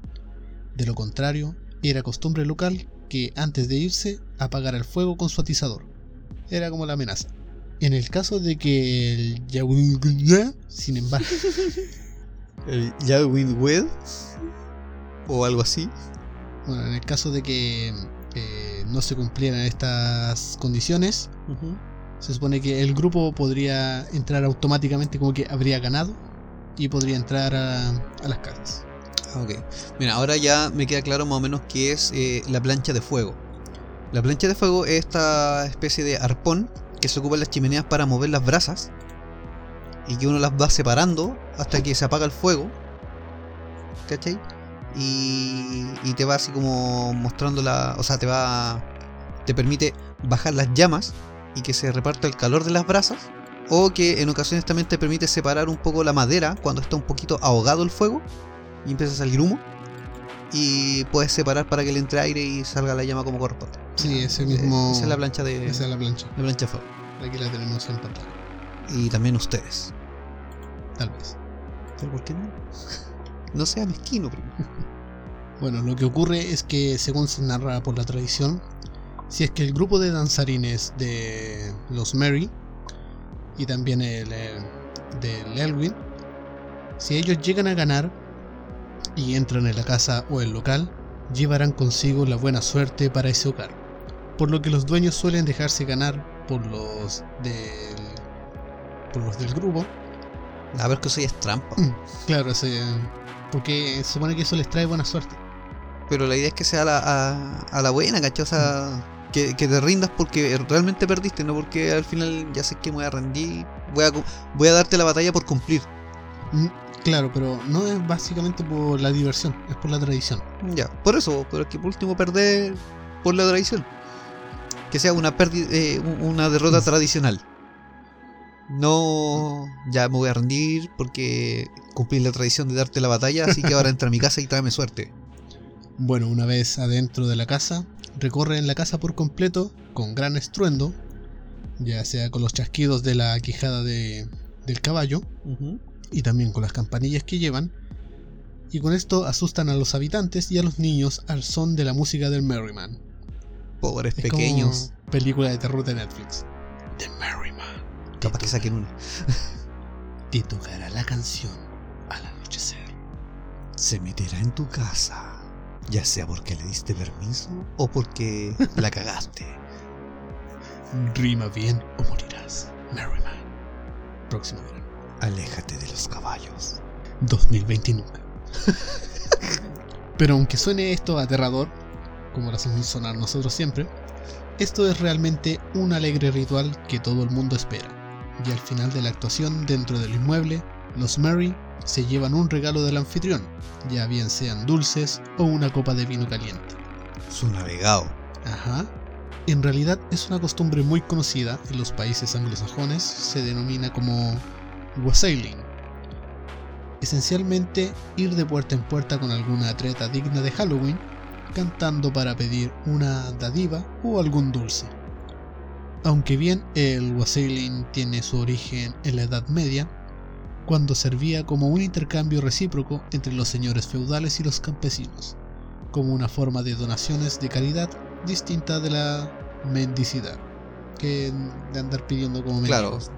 Speaker 1: De lo contrario, era costumbre local que antes de irse apagara el fuego con su atizador. Era como la amenaza. En el caso de que el Yahuwah, sin embargo,
Speaker 2: El Ya With With o algo así.
Speaker 1: bueno, en el caso de que eh, no se cumplieran estas condiciones, se supone que el grupo podría entrar automáticamente como que habría ganado y podría entrar a, a las casas.
Speaker 2: Ok. Mira, ahora ya me queda claro más o menos qué es eh, la plancha de fuego. La plancha de fuego es esta especie de arpón que se ocupa en las chimeneas para mover las brasas y que uno las va separando hasta que se apaga el fuego. ¿Cachai? Y, y te va así como mostrando la. O sea, te va. Te permite bajar las llamas y que se reparta el calor de las brasas. O que en ocasiones también te permite separar un poco la madera cuando está un poquito ahogado el fuego y empieza a salir humo. Y puedes separar para que le entre aire y salga la llama como corresponde.
Speaker 1: Sí, ese
Speaker 2: Eh,
Speaker 1: mismo.
Speaker 2: Esa es la plancha de.
Speaker 1: Esa es la plancha.
Speaker 2: la plancha fuego.
Speaker 1: Aquí la tenemos en pantalla.
Speaker 2: Y también ustedes.
Speaker 1: Tal vez.
Speaker 2: ¿Pero por qué no? No sea mezquino, primo.
Speaker 1: Bueno, lo que ocurre es que, según se narra por la tradición, si es que el grupo de danzarines de los Mary y también el eh, del Elwin, si ellos llegan a ganar y entran en la casa o el local, llevarán consigo la buena suerte para ese hogar. Por lo que los dueños suelen dejarse ganar por los del por los del grupo
Speaker 2: A ver que eso ya es trampa.
Speaker 1: Claro, ese- porque se supone que eso les trae buena suerte.
Speaker 2: Pero la idea es que sea a la, a, a la buena, ¿cachai? O sea, que, que te rindas porque realmente perdiste, no porque al final ya sé que me voy a rendir. Voy a, voy a darte la batalla por cumplir.
Speaker 1: Claro, pero no es básicamente por la diversión, es por la tradición.
Speaker 2: Ya, por eso, pero es que por último perder por la tradición. Que sea una pérdida, eh, un- una derrota
Speaker 1: Mm.
Speaker 2: tradicional. No, ya me voy a rendir porque cumplí la tradición de darte la batalla, así que ahora entra a mi casa y tráeme suerte.
Speaker 1: Bueno, una vez adentro de la casa, recorren la casa por completo con gran estruendo, ya sea con los chasquidos de la quijada de- del caballo y también con las campanillas que llevan, y con esto asustan a los habitantes y a los niños al son de la música del Merryman.
Speaker 2: Pobres
Speaker 1: Es
Speaker 2: pequeños.
Speaker 1: como película de terror de Netflix. The Merryman.
Speaker 2: Capaz que saquen una.
Speaker 1: Te tocará la canción al anochecer.
Speaker 2: Se meterá en tu casa. Ya sea porque le diste permiso o porque la cagaste.
Speaker 1: Rima bien o morirás. Merryman. Próximo verano.
Speaker 2: Aléjate de los caballos.
Speaker 1: 2020 nunca. Pero aunque suene esto aterrador, como lo hacemos sonar nosotros siempre, esto es realmente un alegre ritual que todo el mundo espera. Y al final de la actuación dentro del inmueble, los Merry se llevan un regalo del anfitrión, ya bien sean dulces o una copa de vino caliente.
Speaker 2: Su navegado.
Speaker 1: Ajá. En realidad es una costumbre muy conocida en los países anglosajones, se denomina como wassailing. Esencialmente ir de puerta en puerta con alguna atleta digna de Halloween, cantando para pedir una dádiva o algún dulce. Aunque bien el wassailing tiene su origen en la Edad Media, cuando servía como un intercambio recíproco entre los señores feudales y los campesinos, como una forma de donaciones de caridad distinta de la mendicidad, que de andar pidiendo como mendigos.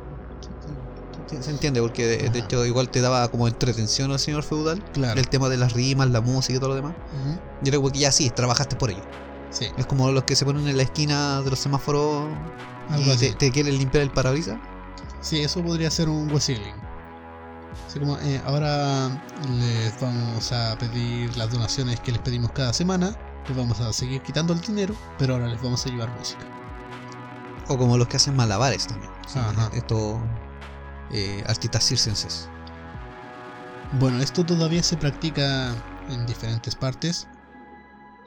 Speaker 2: Se entiende, porque de, de hecho igual te daba como entretención al señor feudal.
Speaker 1: Claro.
Speaker 2: El tema de las rimas, la música y todo lo demás.
Speaker 1: Ujú,
Speaker 2: Y era como que ya sí, trabajaste por ello.
Speaker 1: Sí,
Speaker 2: Es como los que se ponen en la esquina de los semáforos
Speaker 1: algo
Speaker 2: y te, te quieren limpiar el parabrisas.
Speaker 1: Sí, eso podría ser un wassailing. Así como eh, ahora les vamos a pedir las donaciones que les pedimos cada semana, les vamos a seguir quitando el dinero, pero ahora les vamos a llevar música.
Speaker 2: O como los que hacen malabares también.
Speaker 1: Ajá.
Speaker 2: Estos eh, artistas circenses.
Speaker 1: Bueno, esto todavía se practica en diferentes partes,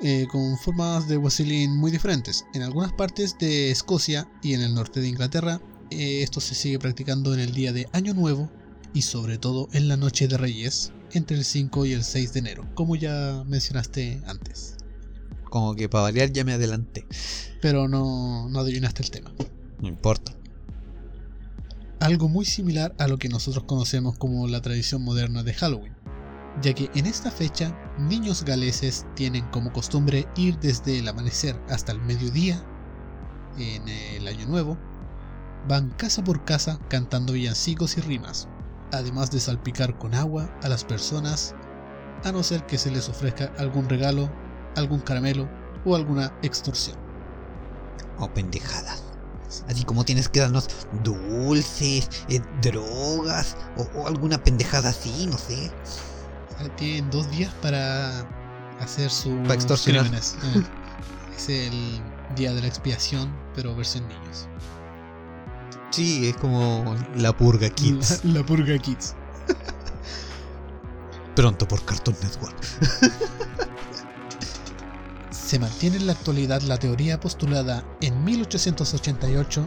Speaker 1: eh, con formas de wassailing muy diferentes. En algunas partes de Escocia y en el norte de Inglaterra, eh, esto se sigue practicando en el día de Año Nuevo y sobre todo en la Noche de Reyes, entre el 5 y el 6 de enero, como ya mencionaste antes.
Speaker 2: Como que para variar ya me adelanté.
Speaker 1: Pero no, no adivinaste el tema.
Speaker 2: No importa.
Speaker 1: Algo muy similar a lo que nosotros conocemos como la tradición moderna de Halloween, ya que en esta fecha niños galeses tienen como costumbre ir desde el amanecer hasta el mediodía en el año nuevo, van casa por casa cantando villancicos y rimas, además de salpicar con agua a las personas, a no ser que se les ofrezca algún regalo, algún caramelo o alguna extorsión.
Speaker 2: O pendejadas. Así como tienes que darnos dulces, eh, drogas o, o alguna pendejada así, no sé.
Speaker 1: Tienen dos días para hacer sus crímenes. Eh, es el día de la expiación, pero versión niños.
Speaker 2: Sí, es como la purga kids.
Speaker 1: La, la purga kids.
Speaker 2: Pronto por Cartoon Network.
Speaker 1: Se mantiene en la actualidad la teoría postulada en 1888,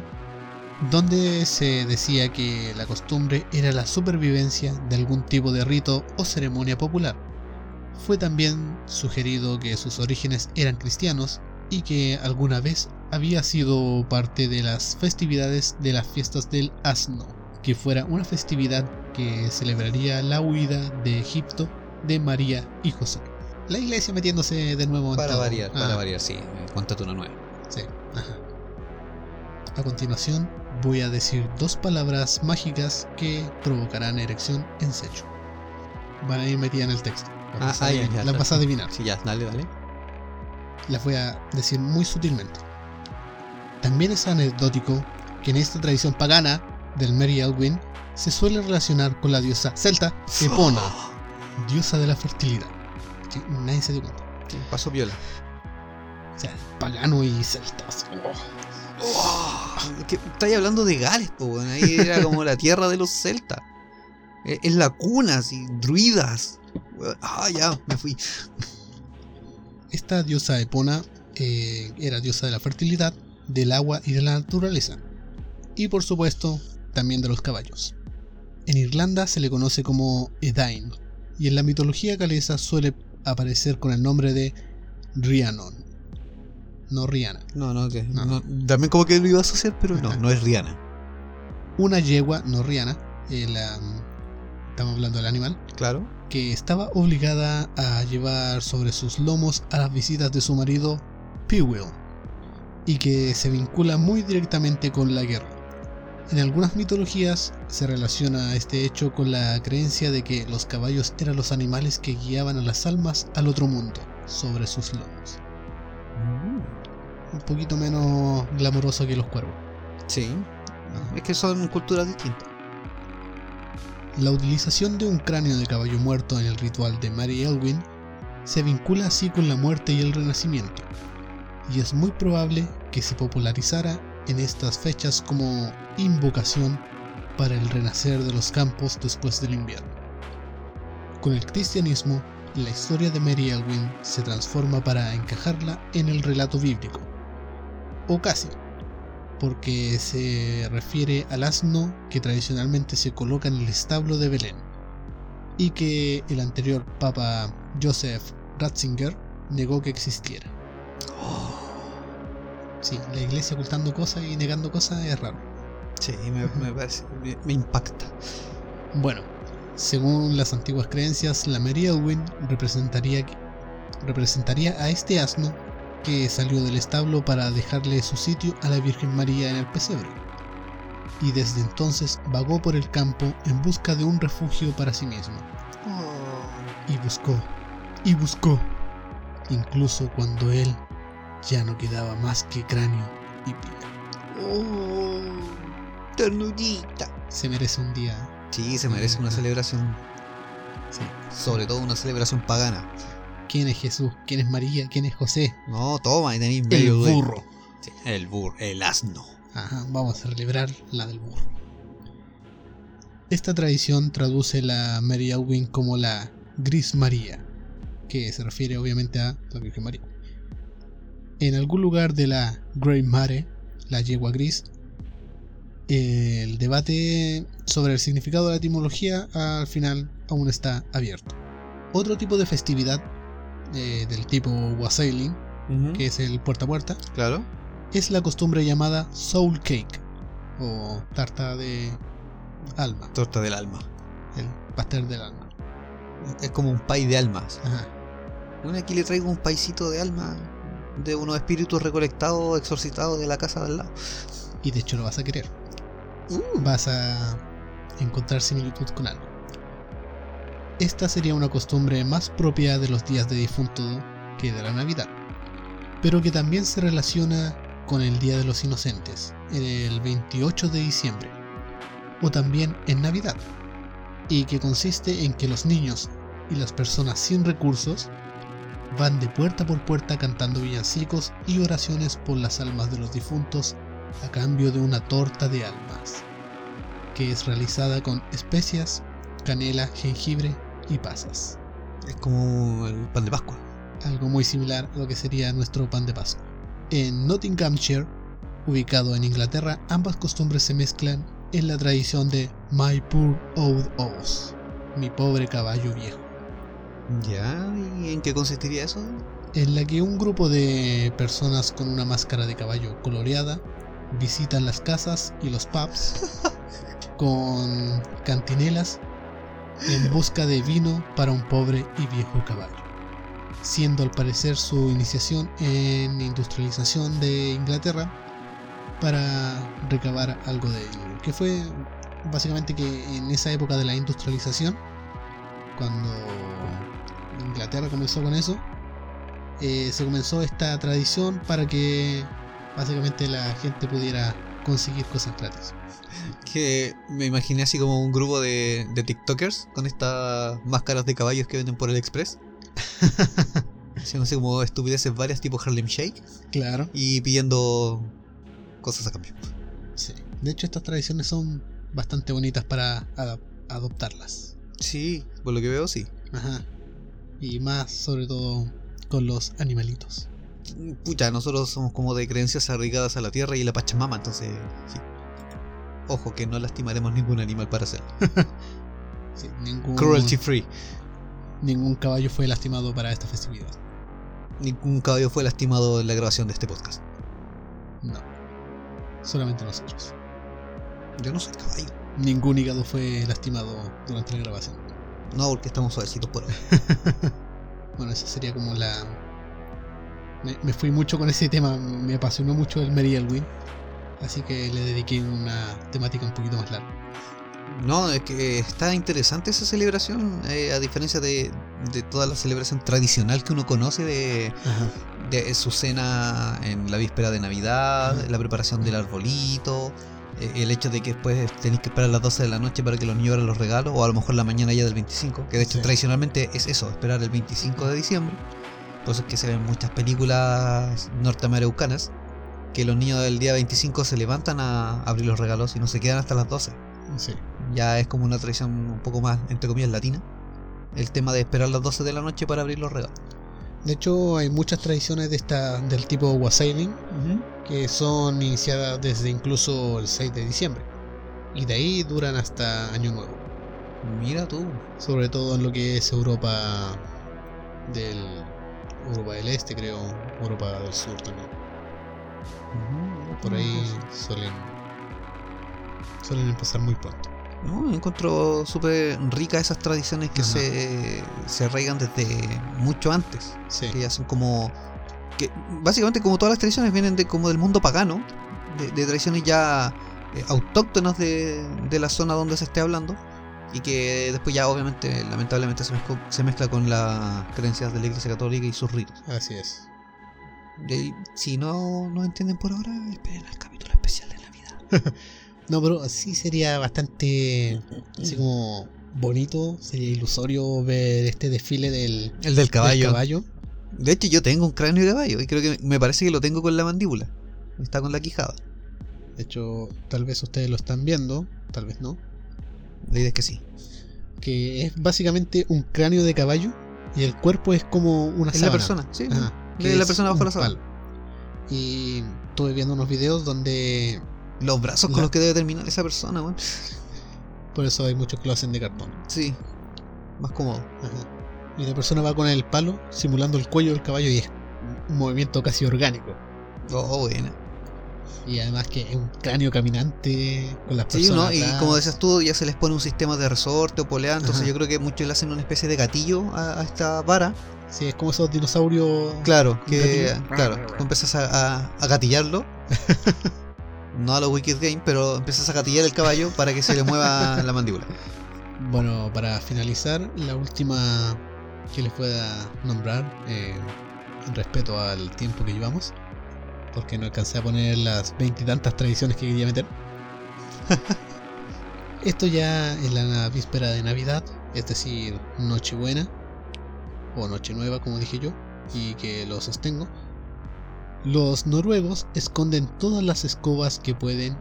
Speaker 1: donde se decía que la costumbre era la supervivencia de algún tipo de rito o ceremonia popular. Fue también sugerido que sus orígenes eran cristianos y que alguna vez había sido parte de las festividades de las fiestas del asno, que fuera una festividad que celebraría la huida de Egipto de María y José. La iglesia metiéndose de nuevo en
Speaker 2: Para
Speaker 1: todo.
Speaker 2: variar, para
Speaker 1: Ah,
Speaker 2: variar, sí. Cuéntate una nueva.
Speaker 1: Sí, ajá. A continuación voy a decir dos palabras mágicas que provocarán erección en Secho. Van a ir metidas en el texto.
Speaker 2: Ah, ah, ya, ya,
Speaker 1: las vas a adivinar.
Speaker 2: Sí, ya, dale, dale.
Speaker 1: Las voy a decir muy sutilmente. También es anecdótico que en esta tradición pagana del Mary Elwin se suele relacionar con la diosa celta Epona, diosa de la fertilidad. Nadie se dio cuenta.
Speaker 2: Sí, paso viola.
Speaker 1: O sea, pagano y celta. así, oh.
Speaker 2: ¿Qué- Estáis hablando de Gales, po, weón. Ahí era como la tierra de los celtas. Es, es la cuna, así, druidas. Ah, ya, me fui.
Speaker 1: Esta diosa Epona eh, era diosa de la fertilidad, del agua y de la naturaleza. Y por supuesto, también de los caballos. En Irlanda se le conoce como Edain, y en la mitología galesa suele aparecer con el nombre de Rhiannon. No Rihanna.
Speaker 2: No, no, que.
Speaker 1: No.
Speaker 2: no, también como que lo iba a asociar, pero no, no es Rihanna.
Speaker 1: Una yegua, no Rihanna, estamos hablando del animal,
Speaker 2: Claro.
Speaker 1: que estaba obligada a llevar sobre sus lomos a las visitas de su marido Pewell y que se vincula muy directamente con la guerra. En algunas mitologías se relaciona este hecho con la creencia de que los caballos eran los animales que guiaban a las almas al otro mundo sobre sus lomos. Un poquito menos glamoroso que los cuervos.
Speaker 2: Sí. Es que son culturas distintas.
Speaker 1: La utilización de un cráneo de caballo muerto en el ritual de Mary Elwin se vincula así con la muerte y el renacimiento, y es muy probable que se popularizara en estas fechas como invocación para el renacer de los campos después del invierno. Con el cristianismo, la historia de Mary Elwin se transforma para encajarla en el relato bíblico, o casi, porque se refiere al asno que tradicionalmente se coloca en el establo de Belén, y que el anterior Papa Joseph Ratzinger negó que existiera. Sí, la iglesia ocultando cosas y negando cosas es raro.
Speaker 2: Sí, me, me parece. Me, me impacta.
Speaker 1: Bueno, según las antiguas creencias, la Mary Elwin representaría, representaría a este asno que salió del establo para dejarle su sitio a la Virgen María en el pesebre. Y desde entonces vagó por el campo en busca de un refugio para sí mismo. Y buscó, y buscó, incluso cuando él ya no quedaba más que cráneo y piel.
Speaker 2: Oh, ternurita.
Speaker 1: Se merece un día.
Speaker 2: Sí, se merece una celebración.
Speaker 1: sí.
Speaker 2: Sobre todo una celebración pagana.
Speaker 1: ¿Quién es Jesús? ¿Quién es María? ¿Quién es José?
Speaker 2: No, toma, ahí tenéis
Speaker 1: El
Speaker 2: medio de-
Speaker 1: burro.
Speaker 2: Sí, el burro, el asno.
Speaker 1: Ajá, vamos a celebrar la del burro. Esta tradición traduce la Mary Elwin como la Gris María, que se refiere obviamente a la Virgen María. En algún lugar de la Grey Mare, la yegua gris, el debate sobre el significado de la etimología al final aún está abierto. Otro tipo de festividad eh, del tipo wassailing, que es el puerta a puerta,
Speaker 2: Claro.
Speaker 1: es la costumbre llamada soul cake o tarta de alma,
Speaker 2: Torta del alma.
Speaker 1: el pastel del alma.
Speaker 2: Es como un pay de almas.
Speaker 1: Ajá.
Speaker 2: Bueno, aquí le traigo un paisito de alma de unos espíritus recolectados, exorcitados de la casa de al lado.
Speaker 1: Y de hecho lo vas a querer.
Speaker 2: Uh.
Speaker 1: Vas a encontrar similitud con algo. Esta sería una costumbre más propia de los días de difunto que de la Navidad, pero que también se relaciona con el Día de los Inocentes, el 28 de diciembre, o también en Navidad, y que consiste en que los niños y las personas sin recursos van de puerta por puerta cantando villancicos y oraciones por las almas de los difuntos a cambio de una torta de almas, que es realizada con especias, canela, jengibre y pasas.
Speaker 2: Es como el pan de Pascua.
Speaker 1: Algo muy similar a lo que sería nuestro pan de Pascua. En Nottinghamshire, ubicado en Inglaterra, ambas costumbres se mezclan en la tradición de My Poor Old Horse, mi pobre caballo viejo,
Speaker 2: Ya, ¿y en qué consistiría eso?
Speaker 1: en la que un grupo de personas con una máscara de caballo coloreada visitan las casas y los pubs con cantinelas en busca de vino para un pobre y viejo caballo, siendo al parecer su iniciación en industrialización de Inglaterra para recabar algo de dinero, que fue básicamente que en esa época de la industrialización, cuando Inglaterra comenzó con eso, eh, se comenzó esta tradición para que básicamente la gente pudiera conseguir cosas gratis.
Speaker 2: Que me imaginé así como un grupo de, de TikTokers con estas máscaras de caballos que venden por el Express. Así como estupideces varias tipo Harlem Shake
Speaker 1: Claro.
Speaker 2: y pidiendo cosas a cambio.
Speaker 1: Sí. De hecho, estas tradiciones son bastante bonitas para adoptarlas.
Speaker 2: Sí, por lo que veo, sí.
Speaker 1: Ajá. Y más sobre todo con los animalitos.
Speaker 2: Pucha, nosotros somos como de creencias arraigadas a la tierra y la Pachamama, entonces. sí. Ojo, que no lastimaremos ningún animal para hacerlo.
Speaker 1: Sí, ningún,
Speaker 2: Cruelty free.
Speaker 1: ningún caballo fue lastimado para esta festividad.
Speaker 2: Ningún caballo fue lastimado en la grabación de este podcast.
Speaker 1: No. Solamente nosotros.
Speaker 2: Yo no soy caballo.
Speaker 1: Ningún hígado fue lastimado durante la grabación.
Speaker 2: No, porque estamos suavecitos por ahora.
Speaker 1: Bueno, esa sería como la. Me, me fui mucho con ese tema, me apasionó mucho el Merry Elwin. Así que le dediqué una temática un poquito más larga.
Speaker 2: No, es que está interesante esa celebración, eh, a diferencia de, de toda la celebración tradicional que uno conoce de, de su cena en la víspera de Navidad, la preparación del arbolito, el hecho de que después tenéis que esperar a las 12 de la noche para que los niños abran los regalos, o a lo mejor la mañana ya del 25, que de hecho
Speaker 1: Sí.
Speaker 2: tradicionalmente es eso, esperar el 25 de diciembre. Por eso es que se ven muchas películas norteamericanas que los niños del día 25 se levantan a abrir los regalos y no se quedan hasta las 12.
Speaker 1: Sí.
Speaker 2: Ya es como una tradición un poco más, entre comillas, latina. El tema de esperar las 12 de la noche para abrir los regalos.
Speaker 1: De hecho, hay muchas tradiciones de esta, del tipo wasailing que son iniciadas desde incluso el 6 de diciembre. Y de ahí duran hasta Año Nuevo.
Speaker 2: Mira tú.
Speaker 1: Sobre todo en lo que es Europa del Europa del Este, creo, Europa del Sur también. Por ahí suelen suelen empezar muy pronto.
Speaker 2: No, encuentro súper ricas esas tradiciones que
Speaker 1: Ajá.
Speaker 2: se, se arraigan desde mucho antes.
Speaker 1: Sí.
Speaker 2: Que ya son como. que Básicamente, como todas las tradiciones, vienen de como del mundo pagano. De, de tradiciones ya eh, autóctonas de, de la zona donde se esté hablando. Y que después ya, obviamente, lamentablemente, se, mezcla- se mezcla con las creencias de la Iglesia Católica y sus ritos.
Speaker 1: Así es.
Speaker 2: Y si no no entienden por ahora, esperen al capítulo especial de Navidad.
Speaker 1: No, pero sí sería bastante así como bonito, sería ilusorio ver este desfile del,
Speaker 2: El del caballo.
Speaker 1: del caballo.
Speaker 2: De hecho, yo tengo un cráneo de caballo y creo que me parece que lo tengo con la mandíbula. Está con la quijada.
Speaker 1: De hecho, tal vez ustedes lo están viendo, tal vez no.
Speaker 2: La idea es que sí.
Speaker 1: Que es básicamente un cráneo de caballo y el cuerpo es como una
Speaker 2: Es la persona, sí.
Speaker 1: Ajá, que
Speaker 2: la
Speaker 1: es
Speaker 2: persona bajo la sábana.
Speaker 1: Y estuve viendo unos videos donde
Speaker 2: Los brazos con
Speaker 1: La-
Speaker 2: los que debe terminar esa persona, weón.
Speaker 1: por eso hay muchos que lo hacen de cartón.
Speaker 2: Sí. Más cómodo.
Speaker 1: Ajá. Y la persona va con el palo simulando el cuello del caballo y es un movimiento casi orgánico.
Speaker 2: Oh, buena.
Speaker 1: Y además que es un cráneo caminante con las
Speaker 2: Sí,
Speaker 1: personas.
Speaker 2: ¿no? Y como decías tú, ya se les pone un sistema de resorte o polea, entonces
Speaker 1: Ajá.
Speaker 2: yo creo que muchos le hacen una especie de gatillo a, a esta vara.
Speaker 1: Sí, es como esos dinosaurios.
Speaker 2: Claro, que
Speaker 1: gatillo.
Speaker 2: claro, tú empiezas a, a- a gatillarlo. no a lo Wicked Game, pero empiezas a gatillar el caballo para que se le mueva la mandíbula.
Speaker 1: Bueno, para finalizar, la última que les pueda nombrar, eh, en respeto al tiempo que llevamos, porque no alcancé a poner las veintitantas tradiciones que quería meter. Esto ya en la víspera de Navidad, es decir, Nochebuena o Noche Nueva, como dije yo, y que lo sostengo. Los noruegos esconden todas las escobas que pueden,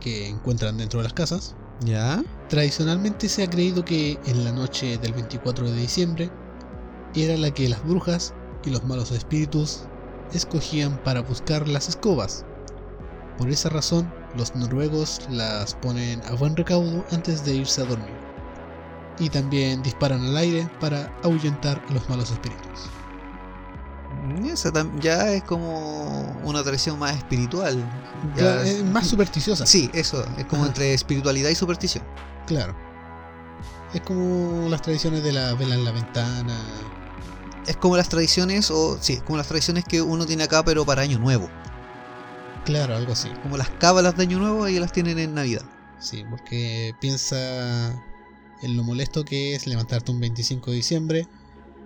Speaker 1: que encuentran dentro de las casas,
Speaker 2: ¿Ya?
Speaker 1: Tradicionalmente se ha creído que en la noche del 24 de diciembre era la que las brujas y los malos espíritus escogían para buscar las escobas. Por esa razón, los noruegos las ponen a buen recaudo antes de irse a dormir. Y también disparan al aire para ahuyentar a los malos espíritus.
Speaker 2: Esa ya es como una tradición más espiritual. Ya es
Speaker 1: más supersticiosa.
Speaker 2: Sí, eso, es como
Speaker 1: Ajá.
Speaker 2: entre espiritualidad y superstición.
Speaker 1: Claro. Es como las tradiciones de la vela en la ventana.
Speaker 2: Es como las tradiciones, o sí, como las tradiciones que uno tiene acá, pero para Año Nuevo.
Speaker 1: Claro, algo así.
Speaker 2: Como las cábalas de Año Nuevo, ellos las tienen en Navidad.
Speaker 1: Sí, porque piensa en lo molesto que es levantarte un 25 de diciembre,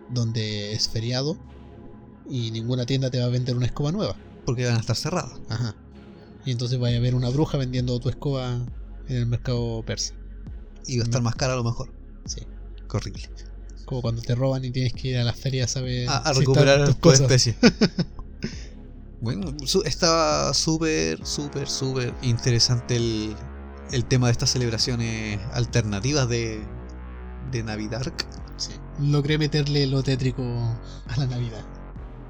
Speaker 1: donde es feriado, y ninguna tienda te va a vender una escoba nueva.
Speaker 2: Porque van a estar cerradas.
Speaker 1: Ajá. Y entonces vaya a ver una bruja vendiendo tu escoba en el mercado persa.
Speaker 2: Y va a estar más cara a lo mejor.
Speaker 1: Sí.
Speaker 2: Horrible.
Speaker 1: Como cuando te roban y tienes que ir a las ferias a ver
Speaker 2: A, a
Speaker 1: si están
Speaker 2: recuperar
Speaker 1: tus
Speaker 2: tu
Speaker 1: cosas.
Speaker 2: especie. bueno, su- estaba súper, súper, súper interesante el, el tema de estas celebraciones alternativas de, de Navidad.
Speaker 1: Sí. Logré meterle lo tétrico a la Navidad.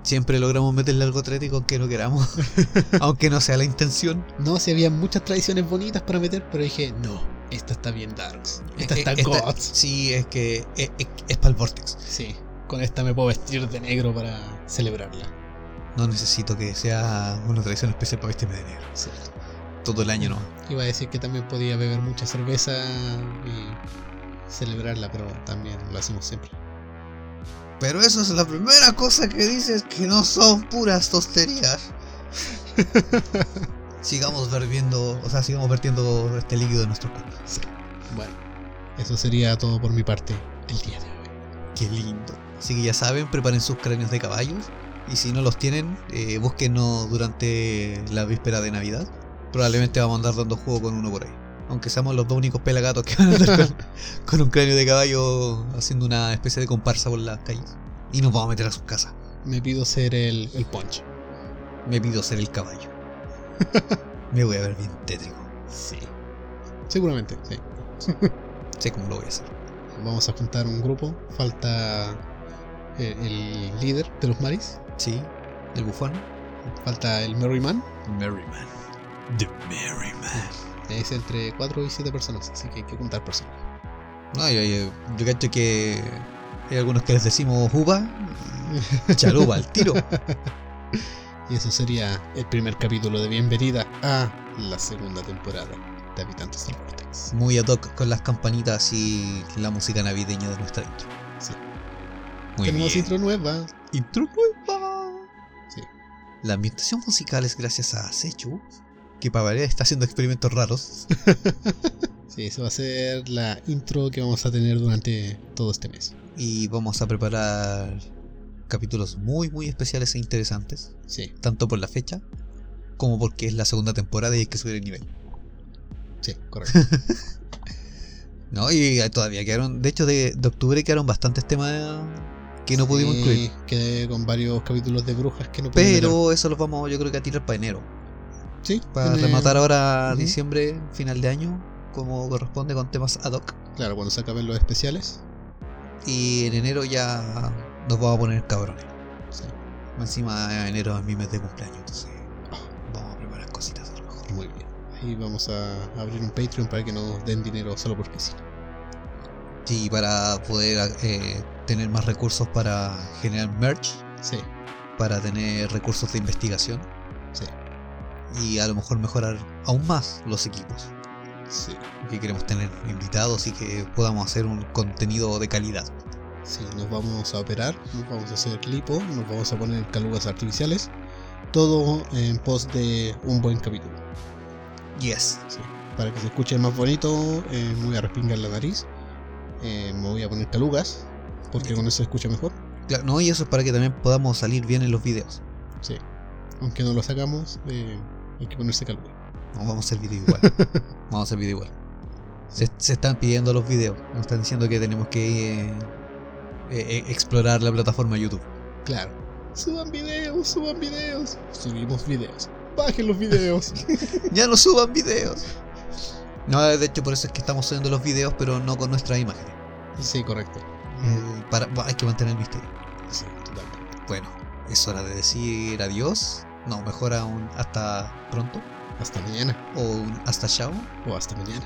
Speaker 2: Siempre logramos meterle algo trético aunque no queramos. aunque no sea la intención.
Speaker 1: No, si había muchas tradiciones bonitas para meter, pero dije, no, esta está bien darks. Esta está
Speaker 2: esta-
Speaker 1: goth.
Speaker 2: Sí, es que es, es, para el Vortex.
Speaker 1: Sí, con esta me puedo vestir de negro para celebrarla.
Speaker 2: No necesito que sea una tradición especial para vestirme de negro.
Speaker 1: Sí.
Speaker 2: Todo el año no.
Speaker 1: Iba a decir que también podía beber mucha cerveza y celebrarla, pero también lo hacemos siempre.
Speaker 2: Pero eso es la primera cosa que dices que no son puras tosterías. sigamos vertiendo, o sea, sigamos vertiendo este líquido en nuestro cuerpo.
Speaker 1: Bueno, eso sería todo por mi parte el día de hoy.
Speaker 2: Qué lindo. Así que ya saben, preparen sus cráneos de caballos. Y si no los tienen, eh, búsquenos durante la víspera de Navidad. Probablemente vamos a andar dando juego con uno por ahí. Aunque seamos los dos únicos pelagatos que van a andar con, con un cráneo de caballo haciendo una especie de comparsa por las calles. Y nos vamos a meter a sus casas.
Speaker 1: Me pido ser el, el punch.
Speaker 2: Me pido ser el caballo. Me voy a ver bien tétrico.
Speaker 1: Sí. Seguramente, sí.
Speaker 2: Sé cómo lo voy a hacer.
Speaker 1: Vamos a juntar un grupo. Falta el, el líder de los Maris.
Speaker 2: Sí, el bufón.
Speaker 1: Falta el Merryman.
Speaker 2: Merryman. The Merryman.
Speaker 1: Es entre 4 y 7 personas, así que hay que juntar personas.
Speaker 2: No, yo, yo, yo cacho que hay algunos que les decimos uva. Chalupa al tiro.
Speaker 1: Y eso sería el primer capítulo de bienvenida a la segunda temporada de Habitantes del Vortex.
Speaker 2: Muy ad hoc con las campanitas y la música navideña de nuestra intro.
Speaker 1: Sí.
Speaker 2: Muy
Speaker 1: Tenemos
Speaker 2: bien.
Speaker 1: intro nueva.
Speaker 2: Intro nueva.
Speaker 1: Sí.
Speaker 2: La ambientación musical es gracias a Sechu, que para variar está haciendo experimentos raros.
Speaker 1: Sí, eso va a ser la intro que vamos a tener durante todo este mes.
Speaker 2: Y vamos a preparar capítulos muy muy especiales e interesantes.
Speaker 1: Sí,
Speaker 2: Tanto por la fecha como porque es la segunda temporada y hay que subir el nivel.
Speaker 1: sí, correcto.
Speaker 2: No, y todavía quedaron, de hecho de, de octubre quedaron bastantes temas que no pudimos
Speaker 1: Sí,
Speaker 2: incluir.
Speaker 1: Quedé con varios capítulos de brujas que no meter.
Speaker 2: Pero eso los vamos yo creo que a tirar para enero.
Speaker 1: Sí,
Speaker 2: Para
Speaker 1: tiene-
Speaker 2: rematar ahora diciembre, final de año, como corresponde con temas ad hoc.
Speaker 1: Claro, cuando se acaben los especiales.
Speaker 2: Y en enero ya nos vamos a poner cabrones.
Speaker 1: Sí,
Speaker 2: Encima enero es mi mes de cumpleaños, entonces vamos a preparar cositas a lo mejor.
Speaker 1: muy bien. Ahí vamos a abrir un Patreon para que nos den dinero solo porque sí.
Speaker 2: Sí, para poder eh, tener más recursos para generar merch,
Speaker 1: Sí,
Speaker 2: para tener recursos de investigación y a lo mejor mejorar aún más los equipos.
Speaker 1: sí.
Speaker 2: Que queremos tener invitados y que podamos hacer un contenido de calidad.
Speaker 1: Sí, nos vamos a operar, nos vamos a hacer lipo, nos vamos a poner calugas artificiales. Todo en pos de un buen capítulo.
Speaker 2: Yes.
Speaker 1: Sí, para que se escuche más bonito, eh, me voy a respingar la nariz. eh, me voy a poner calugas, porque con eso se escucha mejor.
Speaker 2: Claro, no, y eso es para que también podamos salir bien en los videos.
Speaker 1: Sí. Aunque no lo sacamos, eh, hay que ponerse caluga.
Speaker 2: No, vamos a hacer video igual. vamos a hacer video igual. Se, se están pidiendo los videos. Nos están diciendo que tenemos que eh, eh, explorar la plataforma YouTube.
Speaker 1: Claro. Suban videos, suban videos. Subimos videos. Bajen los videos.
Speaker 2: ya no suban videos. No, de hecho por eso es que estamos subiendo los videos, pero no con nuestras imágenes.
Speaker 1: sí, correcto.
Speaker 2: Eh, para, hay que mantener el misterio.
Speaker 1: Sí, totalmente.
Speaker 2: Bueno, es hora de decir adiós. No, mejor aún hasta pronto.
Speaker 1: Hasta mañana.
Speaker 2: O un hasta chao.
Speaker 1: O hasta mañana.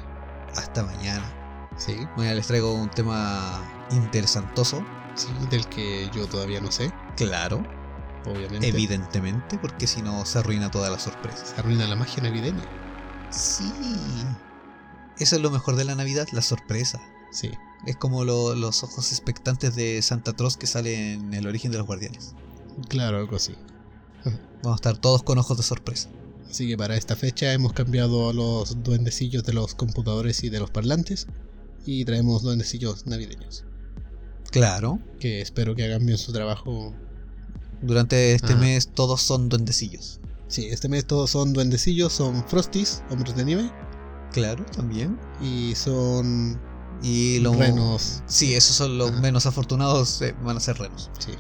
Speaker 2: Hasta mañana.
Speaker 1: Sí,
Speaker 2: Mañana les traigo un tema interesantoso.
Speaker 1: sí, del que yo todavía no sé,
Speaker 2: Claro,
Speaker 1: obviamente.
Speaker 2: evidentemente, porque si no se arruina toda la sorpresa.
Speaker 1: Se arruina la magia navideña.
Speaker 2: Sí. Eso es lo mejor de la Navidad, la sorpresa.
Speaker 1: Sí,
Speaker 2: Es como lo- los ojos expectantes de Santa Claus que sale en el origen de los guardianes.
Speaker 1: claro, algo así.
Speaker 2: Vamos a estar todos con ojos de sorpresa.
Speaker 1: Así que para esta fecha hemos cambiado a los duendecillos de los computadores y de los parlantes y traemos duendecillos navideños.
Speaker 2: Claro,
Speaker 1: Que espero que hagan bien su trabajo.
Speaker 2: durante este
Speaker 1: Ajá.
Speaker 2: mes todos son duendecillos.
Speaker 1: Sí, este mes todos son duendecillos, son frosties, hombres de nieve,
Speaker 2: Claro, también.
Speaker 1: y son
Speaker 2: Y los
Speaker 1: renos.
Speaker 2: Sí, esos son los
Speaker 1: Ajá.
Speaker 2: menos afortunados, eh, van a ser renos.
Speaker 1: Sí.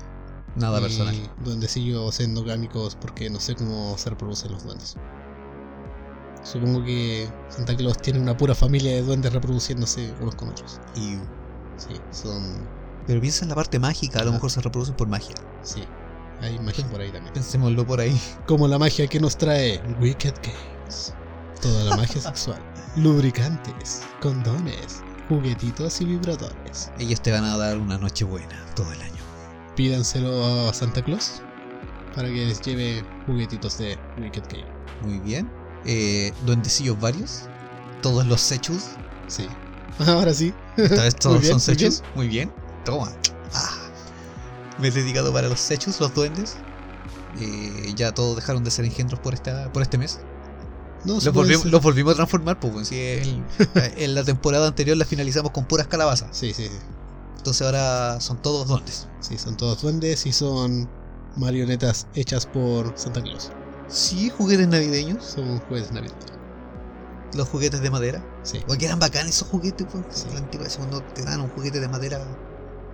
Speaker 2: Nada
Speaker 1: y
Speaker 2: personal.
Speaker 1: duendecillos endogámicos porque no sé cómo se reproducen los duendes. Supongo que Santa Claus tiene una pura familia de duendes reproduciéndose unos con otros.
Speaker 2: Y,
Speaker 1: Sí, son.
Speaker 2: pero piensa en la parte mágica, a lo
Speaker 1: Ah.
Speaker 2: mejor se reproducen por magia.
Speaker 1: Sí, hay magia por ahí también.
Speaker 2: Pensémoslo por ahí.
Speaker 1: Como la magia que nos trae Wicked Games. Toda la magia sexual. Lubricantes, condones, juguetitos y vibradores.
Speaker 2: Ellos te van a dar una noche buena todo el año.
Speaker 1: Pídanselo a Santa Claus para que les lleve juguetitos de Wicked Game.
Speaker 2: Muy bien. Eh, duendecillos varios. Todos los sechus.
Speaker 1: Sí. Ahora sí.
Speaker 2: Esta vez todos
Speaker 1: bien,
Speaker 2: son
Speaker 1: muy bien.
Speaker 2: sechus. Muy bien. Toma. Ah. Me he dedicado para los sechus, los duendes. Eh, ya todos dejaron de ser engendros por, esta, por este mes.
Speaker 1: No,
Speaker 2: Los volvimos, los volvimos a transformar, pues. el- en la temporada anterior la finalizamos con puras calabazas.
Speaker 1: Sí, sí, sí.
Speaker 2: Entonces ahora son todos duendes.
Speaker 1: Sí, son todos duendes y son marionetas hechas por Santa Claus.
Speaker 2: Sí, juguetes navideños.
Speaker 1: Son juguetes navideños.
Speaker 2: Los juguetes de madera.
Speaker 1: Sí.
Speaker 2: Porque eran bacanes esos juguetes, pues.
Speaker 1: Sí.
Speaker 2: La antigua, cuando te dan un juguete de madera,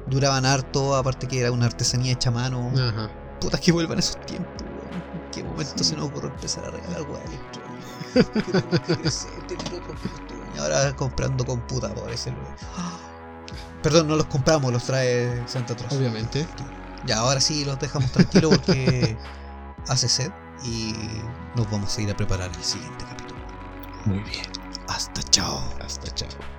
Speaker 2: duraban harto, aparte que era una artesanía hecha a mano.
Speaker 1: Ajá.
Speaker 2: Putas que vuelvan esos tiempos, weón. ¿En qué momento se nos ocurrió empezar a regalar weá electrónica? Ahora comprando computadores, el weón. Perdón, no los compramos, los trae Santa Claus.
Speaker 1: Obviamente.
Speaker 2: Ya, ahora sí los dejamos tranquilos porque hace sed y nos vamos a ir a preparar el siguiente capítulo.
Speaker 1: Muy bien.
Speaker 2: Hasta chao.
Speaker 1: Hasta chao.